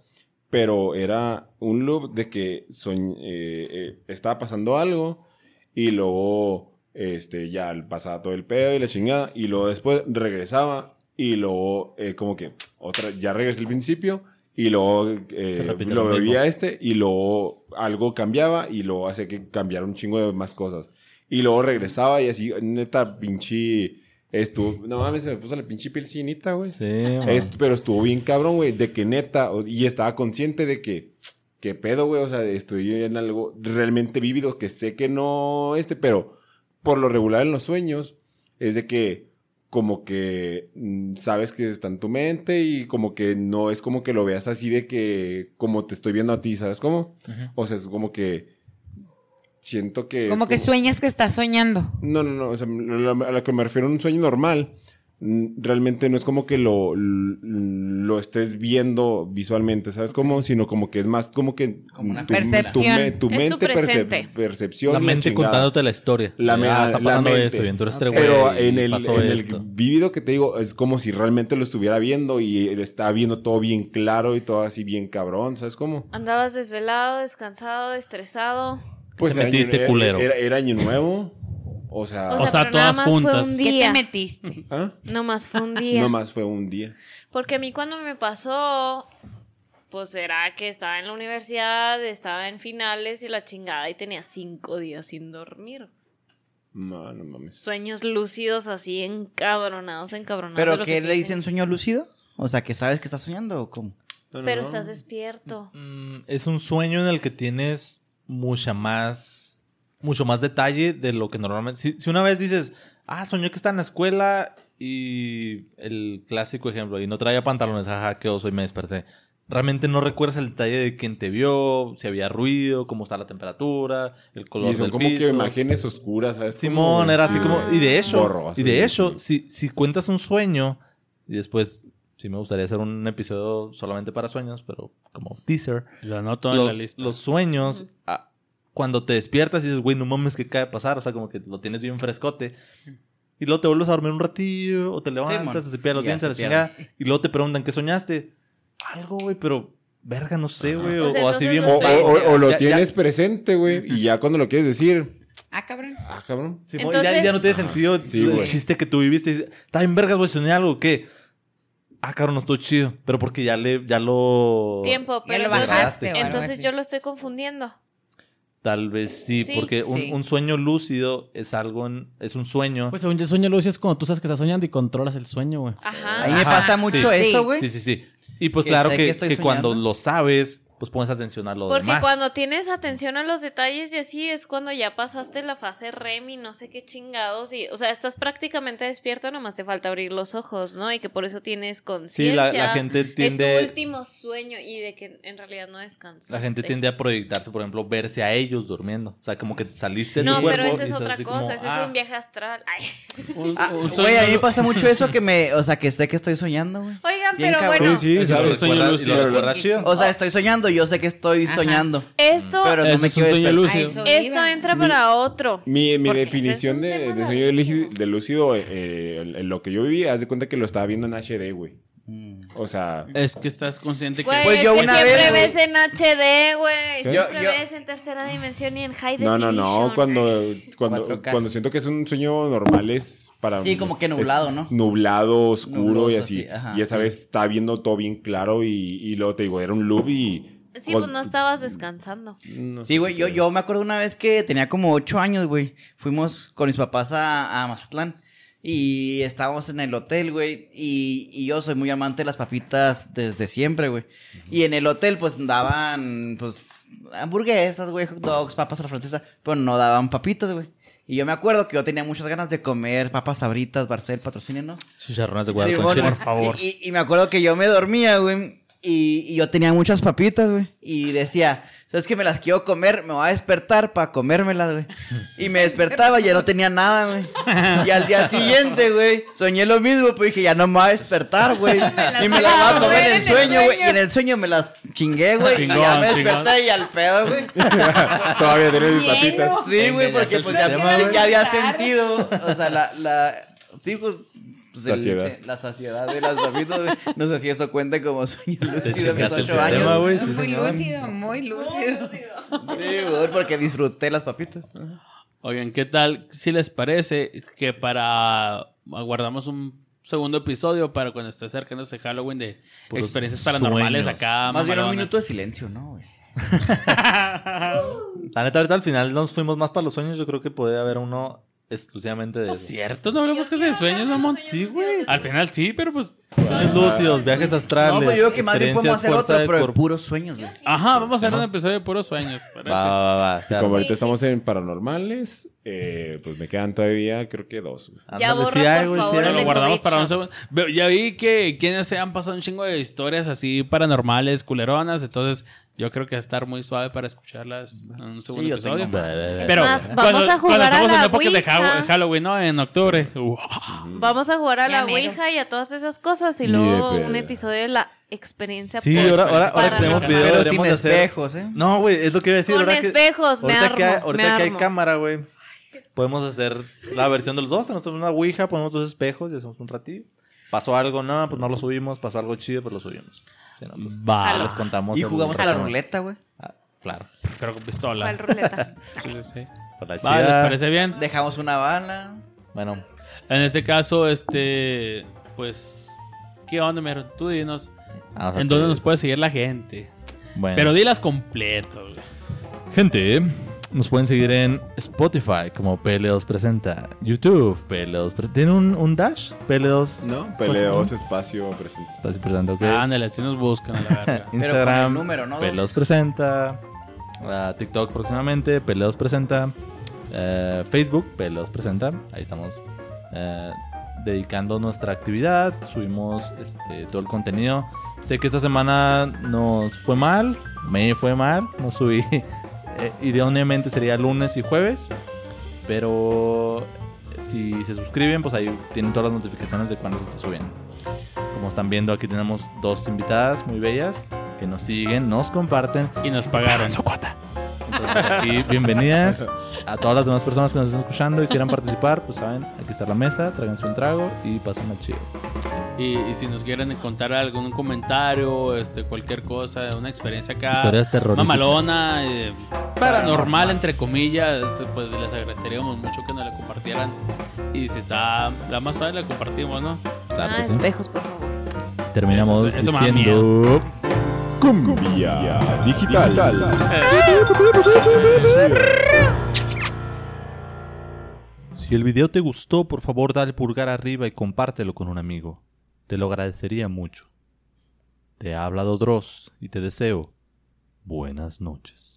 pero era un loop de que soñ- eh, eh, estaba pasando algo y luego, este, ya pasaba todo el pedo y la chingada, y luego después regresaba y luego, como que, otra, ya regresé al principio y luego eh, lo bebía este y luego algo cambiaba y luego hace que cambiara un chingo de más cosas. Y luego regresaba y así, neta, pinche... Estuvo, no mames, se me puso la pinche piel chinita, güey. Sí, man. Es- pero estuvo bien cabrón, güey, de que neta, y estaba consciente de que, qué pedo, güey, o sea, estoy en algo realmente vívido, que sé que no, este, pero por lo regular en los sueños, es de que como que mm, sabes que está en tu mente y como que no es como que lo veas así de que como te estoy viendo a ti, ¿sabes cómo? O sea, es como que siento que... es Como que sueñas que estás soñando. no, no, no. O sea, a lo que me refiero a un sueño normal, realmente no es como que lo, lo estés viendo visualmente, ¿sabes cómo? Sino como que es más como que Como una tu, percepción. me- tu Es tu mente presente. percepción. La mente contándote la historia. La me- ah, está la pasando mente. esto y entonces este Ok. güey Pero en el, en el esto. vívido que te digo, es como si realmente lo estuviera viendo y estaba viendo todo bien claro y todo así bien cabrón, ¿sabes cómo? Andabas desvelado, descansado, estresado. Pues Te era año- metiste, era- culero. Era, era año nuevo. O sea, O sea, O todas más fue juntas. un ¿Qué te metiste? ¿ah? No más fue un (laughs) día. no más fue un día. Porque a mí cuando me pasó, pues era que estaba en la universidad, estaba en finales y la chingada y tenía cinco días sin dormir. No, no mames. Sueños lúcidos así encabronados, encabronados. ¿Pero qué le dicen sueño lúcido? O sea, que sabes que estás soñando o cómo? No, no, Pero no. estás despierto. Mm, es un sueño en el que tienes mucha más, mucho más detalle de lo que normalmente. Si, si una vez dices, ah, soñé que está en la escuela y el clásico ejemplo, y no traía pantalones, jaja, qué oso y me desperté. Realmente no recuerdas el detalle de quién te vio, si había ruido, cómo está la temperatura, el color Y son del como piso. que imágenes oscuras, ¿sabes? Simón Como- era así como. Y de hecho, Borroso, y de hecho, sí. si, si cuentas un sueño, y después, sí me gustaría hacer un episodio solamente para sueños, pero como teaser. Lo anoto en lo- la lista. Los sueños. Cuando te despiertas y dices, güey, no mames, ¿qué acaba de pasar? O sea, como que lo tienes bien frescote. Y luego te vuelves a dormir un ratillo, o te levantas, mon. te cepillas los dientes, se la chingada, y luego te preguntan, ¿qué soñaste? Algo, güey, pero, verga, no sé, güey. O, O o así entonces bien. lo O, o- o- o lo Ya- ya- tienes presente, güey, y ya cuando lo quieres decir, Ah, cabrón. ah, cabrón. Simón, ya- Entonces- ya, no tiene sentido Sí, el chiste que tú viviste. Está bien, vergas, güey, soñé algo, ¿qué? Ah, cabrón, no estoy chido. Pero porque ya le, ya lo. Tiempo, Ya pero lo entonces, bajaste entonces así. yo lo estoy confundiendo. Tal vez sí, Sí. porque un, Sí. un sueño lúcido es algo, en- es un sueño. Pues según yo, sueño lúcido es cuando tú sabes que estás soñando y controlas el sueño, güey. Ajá. A mí me pasa mucho sí. eso, güey. sí, sí, sí. Y pues Que claro que, que cuando lo sabes, pues pones atención a lo Porque demás. cuando tienes atención a los detalles y así es cuando ya pasaste la fase REM y no sé qué chingados. Y, o sea, estás prácticamente despierto, nomás te falta abrir los ojos, ¿no? Y que por eso tienes Sí, conciencia. la, la gente Es tu tiende... último sueño y de que en realidad no descansas. La gente tiende a proyectarse, por ejemplo, verse a ellos durmiendo. O sea, como que saliste de No, tu pero esa es otra cosa. como, ese ah, es un viaje astral. Ay. (laughs) Un- Ah, un Güey, a mí pasa mucho eso que me... O sea, que sé que estoy soñando, güey. Oigan, Bien pero cabrón. bueno. Sí, sí. O sea, estoy soñando yo sé que estoy Ajá. soñando. Esto, Pero no Ese me es un quiero sueño lúcido. Esto entra Mi- para otro. Mi, mi definición de, sueño lígi- de lúcido, eh, en- en lo que yo viví, haz de cuenta que lo estaba viendo en HD, güey. Mm. O sea, Es que estás consciente que... Pues es yo que una siempre vez, ves en HD, güey. Siempre Yo- yo- ves en tercera dimensión y en high no, no, definition. no. Cuando, cuando, 4K. cuando siento que es un sueño normal es para... Sí, como que nublado, ¿no? Nublado, oscuro Nubloso, y así. sí, ajá, y esa sí. vez estaba viendo todo bien claro y, y luego te digo, era un loop y... Sí, pues no estabas descansando. no Sí, güey, yo, yo me acuerdo una vez que tenía como ocho años, güey. Fuimos con mis papás a, a Mazatlán. Y estábamos en el hotel, güey. Y, y yo soy muy amante de las papitas desde siempre, güey. Y en el hotel, pues, daban, pues, hamburguesas, güey, hot dogs, papas a la francesa. Pero no daban papitas, güey. Y yo me acuerdo que yo tenía muchas ganas de comer papas sabritas, Barcel, patrocínenos. Chicharrones de Sí, Guadalajara. por favor. Y, y- y me acuerdo que yo me dormía, güey. Y, y yo tenía muchas papitas, güey. Y decía, ¿sabes que me las quiero comer? Me voy a despertar para comérmelas, güey. Y me despertaba y ya no tenía nada, güey. Y al día siguiente, güey, soñé lo mismo. Pues dije, ya no me voy a despertar, güey. (laughs) Y me las voy a comer en el sueño, güey. Y en el sueño me las chingué, güey. Y ya me desperté y al pedo, güey. (laughs) Todavía tenés mis Bien. patitas. Sí, güey, porque pues ya, ya había sentido, o sea, la, la, sí, pues, pues, el- Saciedad. sí, la saciedad de las papitas. No sé si eso cuenta como sueño lúcido mis ocho sistema, años. sí, Muy señor. lúcido, muy lúcido. Sí, güey, porque disfruté las papitas. Oigan, ¿qué tal si les parece que para... Guardamos un segundo episodio para cuando esté acercándose Halloween de Puros experiencias paranormales sueños. acá. Más bien un minuto de silencio, ¿no, güey? (laughs) La neta, ahorita al final nos fuimos más para los sueños. Yo creo que podría haber uno exclusivamente de No eso. es cierto, no hablamos que de sueños, mamón. Sí, güey. Al final sí, pero pues. Sueños lúcidos, viajes astrales. No, pues yo creo que más bien podemos hacer experiencias, otro, pero de puros sueños, güey. Ajá, vamos a hacer un episodio de puros sueños. parece. Va, va, va. Se como ahorita Sí, estamos en paranormales, eh, pues me quedan todavía, creo que dos. güey. Ya hay, güey, favor, Lo guardamos para un segundo. Ya vi que quienes se han pasado un chingo de historias así paranormales, culeronas. Entonces, yo creo que va a estar muy suave para escucharlas en un segundo Sí, yo episodio. tengo más. Es Pero más, cuando- vamos a jugar cuando a estamos en la de Ha- Ouija. Halloween, ¿no? En octubre. Uh, Vamos a jugar a la. Ouija y a todas esas cosas y luego un episodio de la experiencia Sí, ahora, ahora, ahora tenemos paranormal. video, Pero sin hacer... espejos, ¿eh? No, güey, es lo que iba a decir. Con ahora que- espejos, me ahorita que hay, ahorita me que hay armo. cámara, güey. Podemos hacer la versión de los dos. Tenemos una ouija, ponemos dos espejos y hacemos un ratillo. Pasó algo, no, pues no lo subimos. Pasó algo chido, pues lo subimos. No, pues, Va. les contamos. Y jugamos a la ruleta, güey. Ah, claro. Pero con pistola. ¿Cuál ruleta? (laughs) Sí, sí, sí. Por la Va, ¿les parece bien? Dejamos una bala. Bueno, En este caso, este. Pues. ¿Qué onda, Mero? Tú dinos. vamos a ¿En dónde nos puede seguir la gente? Bueno. Pero dilas completo, güey. Gente, nos pueden seguir en Spotify como PL2 Presenta. YouTube, PL2 Presenta. ¿Tiene un, un dash? PL2. ¿No? Espacio Peleos, común. espacio, presente. Espacio Presenta, ok. Ándale, así nos buscan la verga. (laughs) con Instagram, el número, ¿no? PL2 Presenta. Ah, TikTok próximamente, PL2 Presenta. Eh, Facebook, PL2 Presenta. Ahí estamos eh, dedicando nuestra actividad. Subimos este, todo el contenido. Sé que esta semana nos fue mal. Me fue mal. No subí. (laughs) Eh, idealmente sería lunes y jueves. Pero si se suscriben, pues ahí tienen todas las notificaciones de cuando se está subiendo. Como están viendo, aquí tenemos dos invitadas muy bellas que nos siguen, nos comparten. Y nos pagaron. Entonces, aquí, bienvenidas a todas las demás personas que nos están escuchando y quieran participar. Pues saben, aquí está la mesa, tráiganse un trago y pasen chido. Y, y si nos quieren contar algún comentario, este, cualquier cosa, una experiencia acá. Historias terroríficas. Mamalona, eh, paranormal, entre comillas, pues les agradeceríamos mucho que nos la compartieran. Y si está la más suave, la compartimos, ¿no? Claro Ah, que sí. espejos, por favor. Terminamos Eso- eso diciendo... Cumbia digital. Si el video te gustó, por favor dale pulgar arriba y compártelo con un amigo. Te lo agradecería mucho. Te ha hablado Dross y te deseo buenas noches.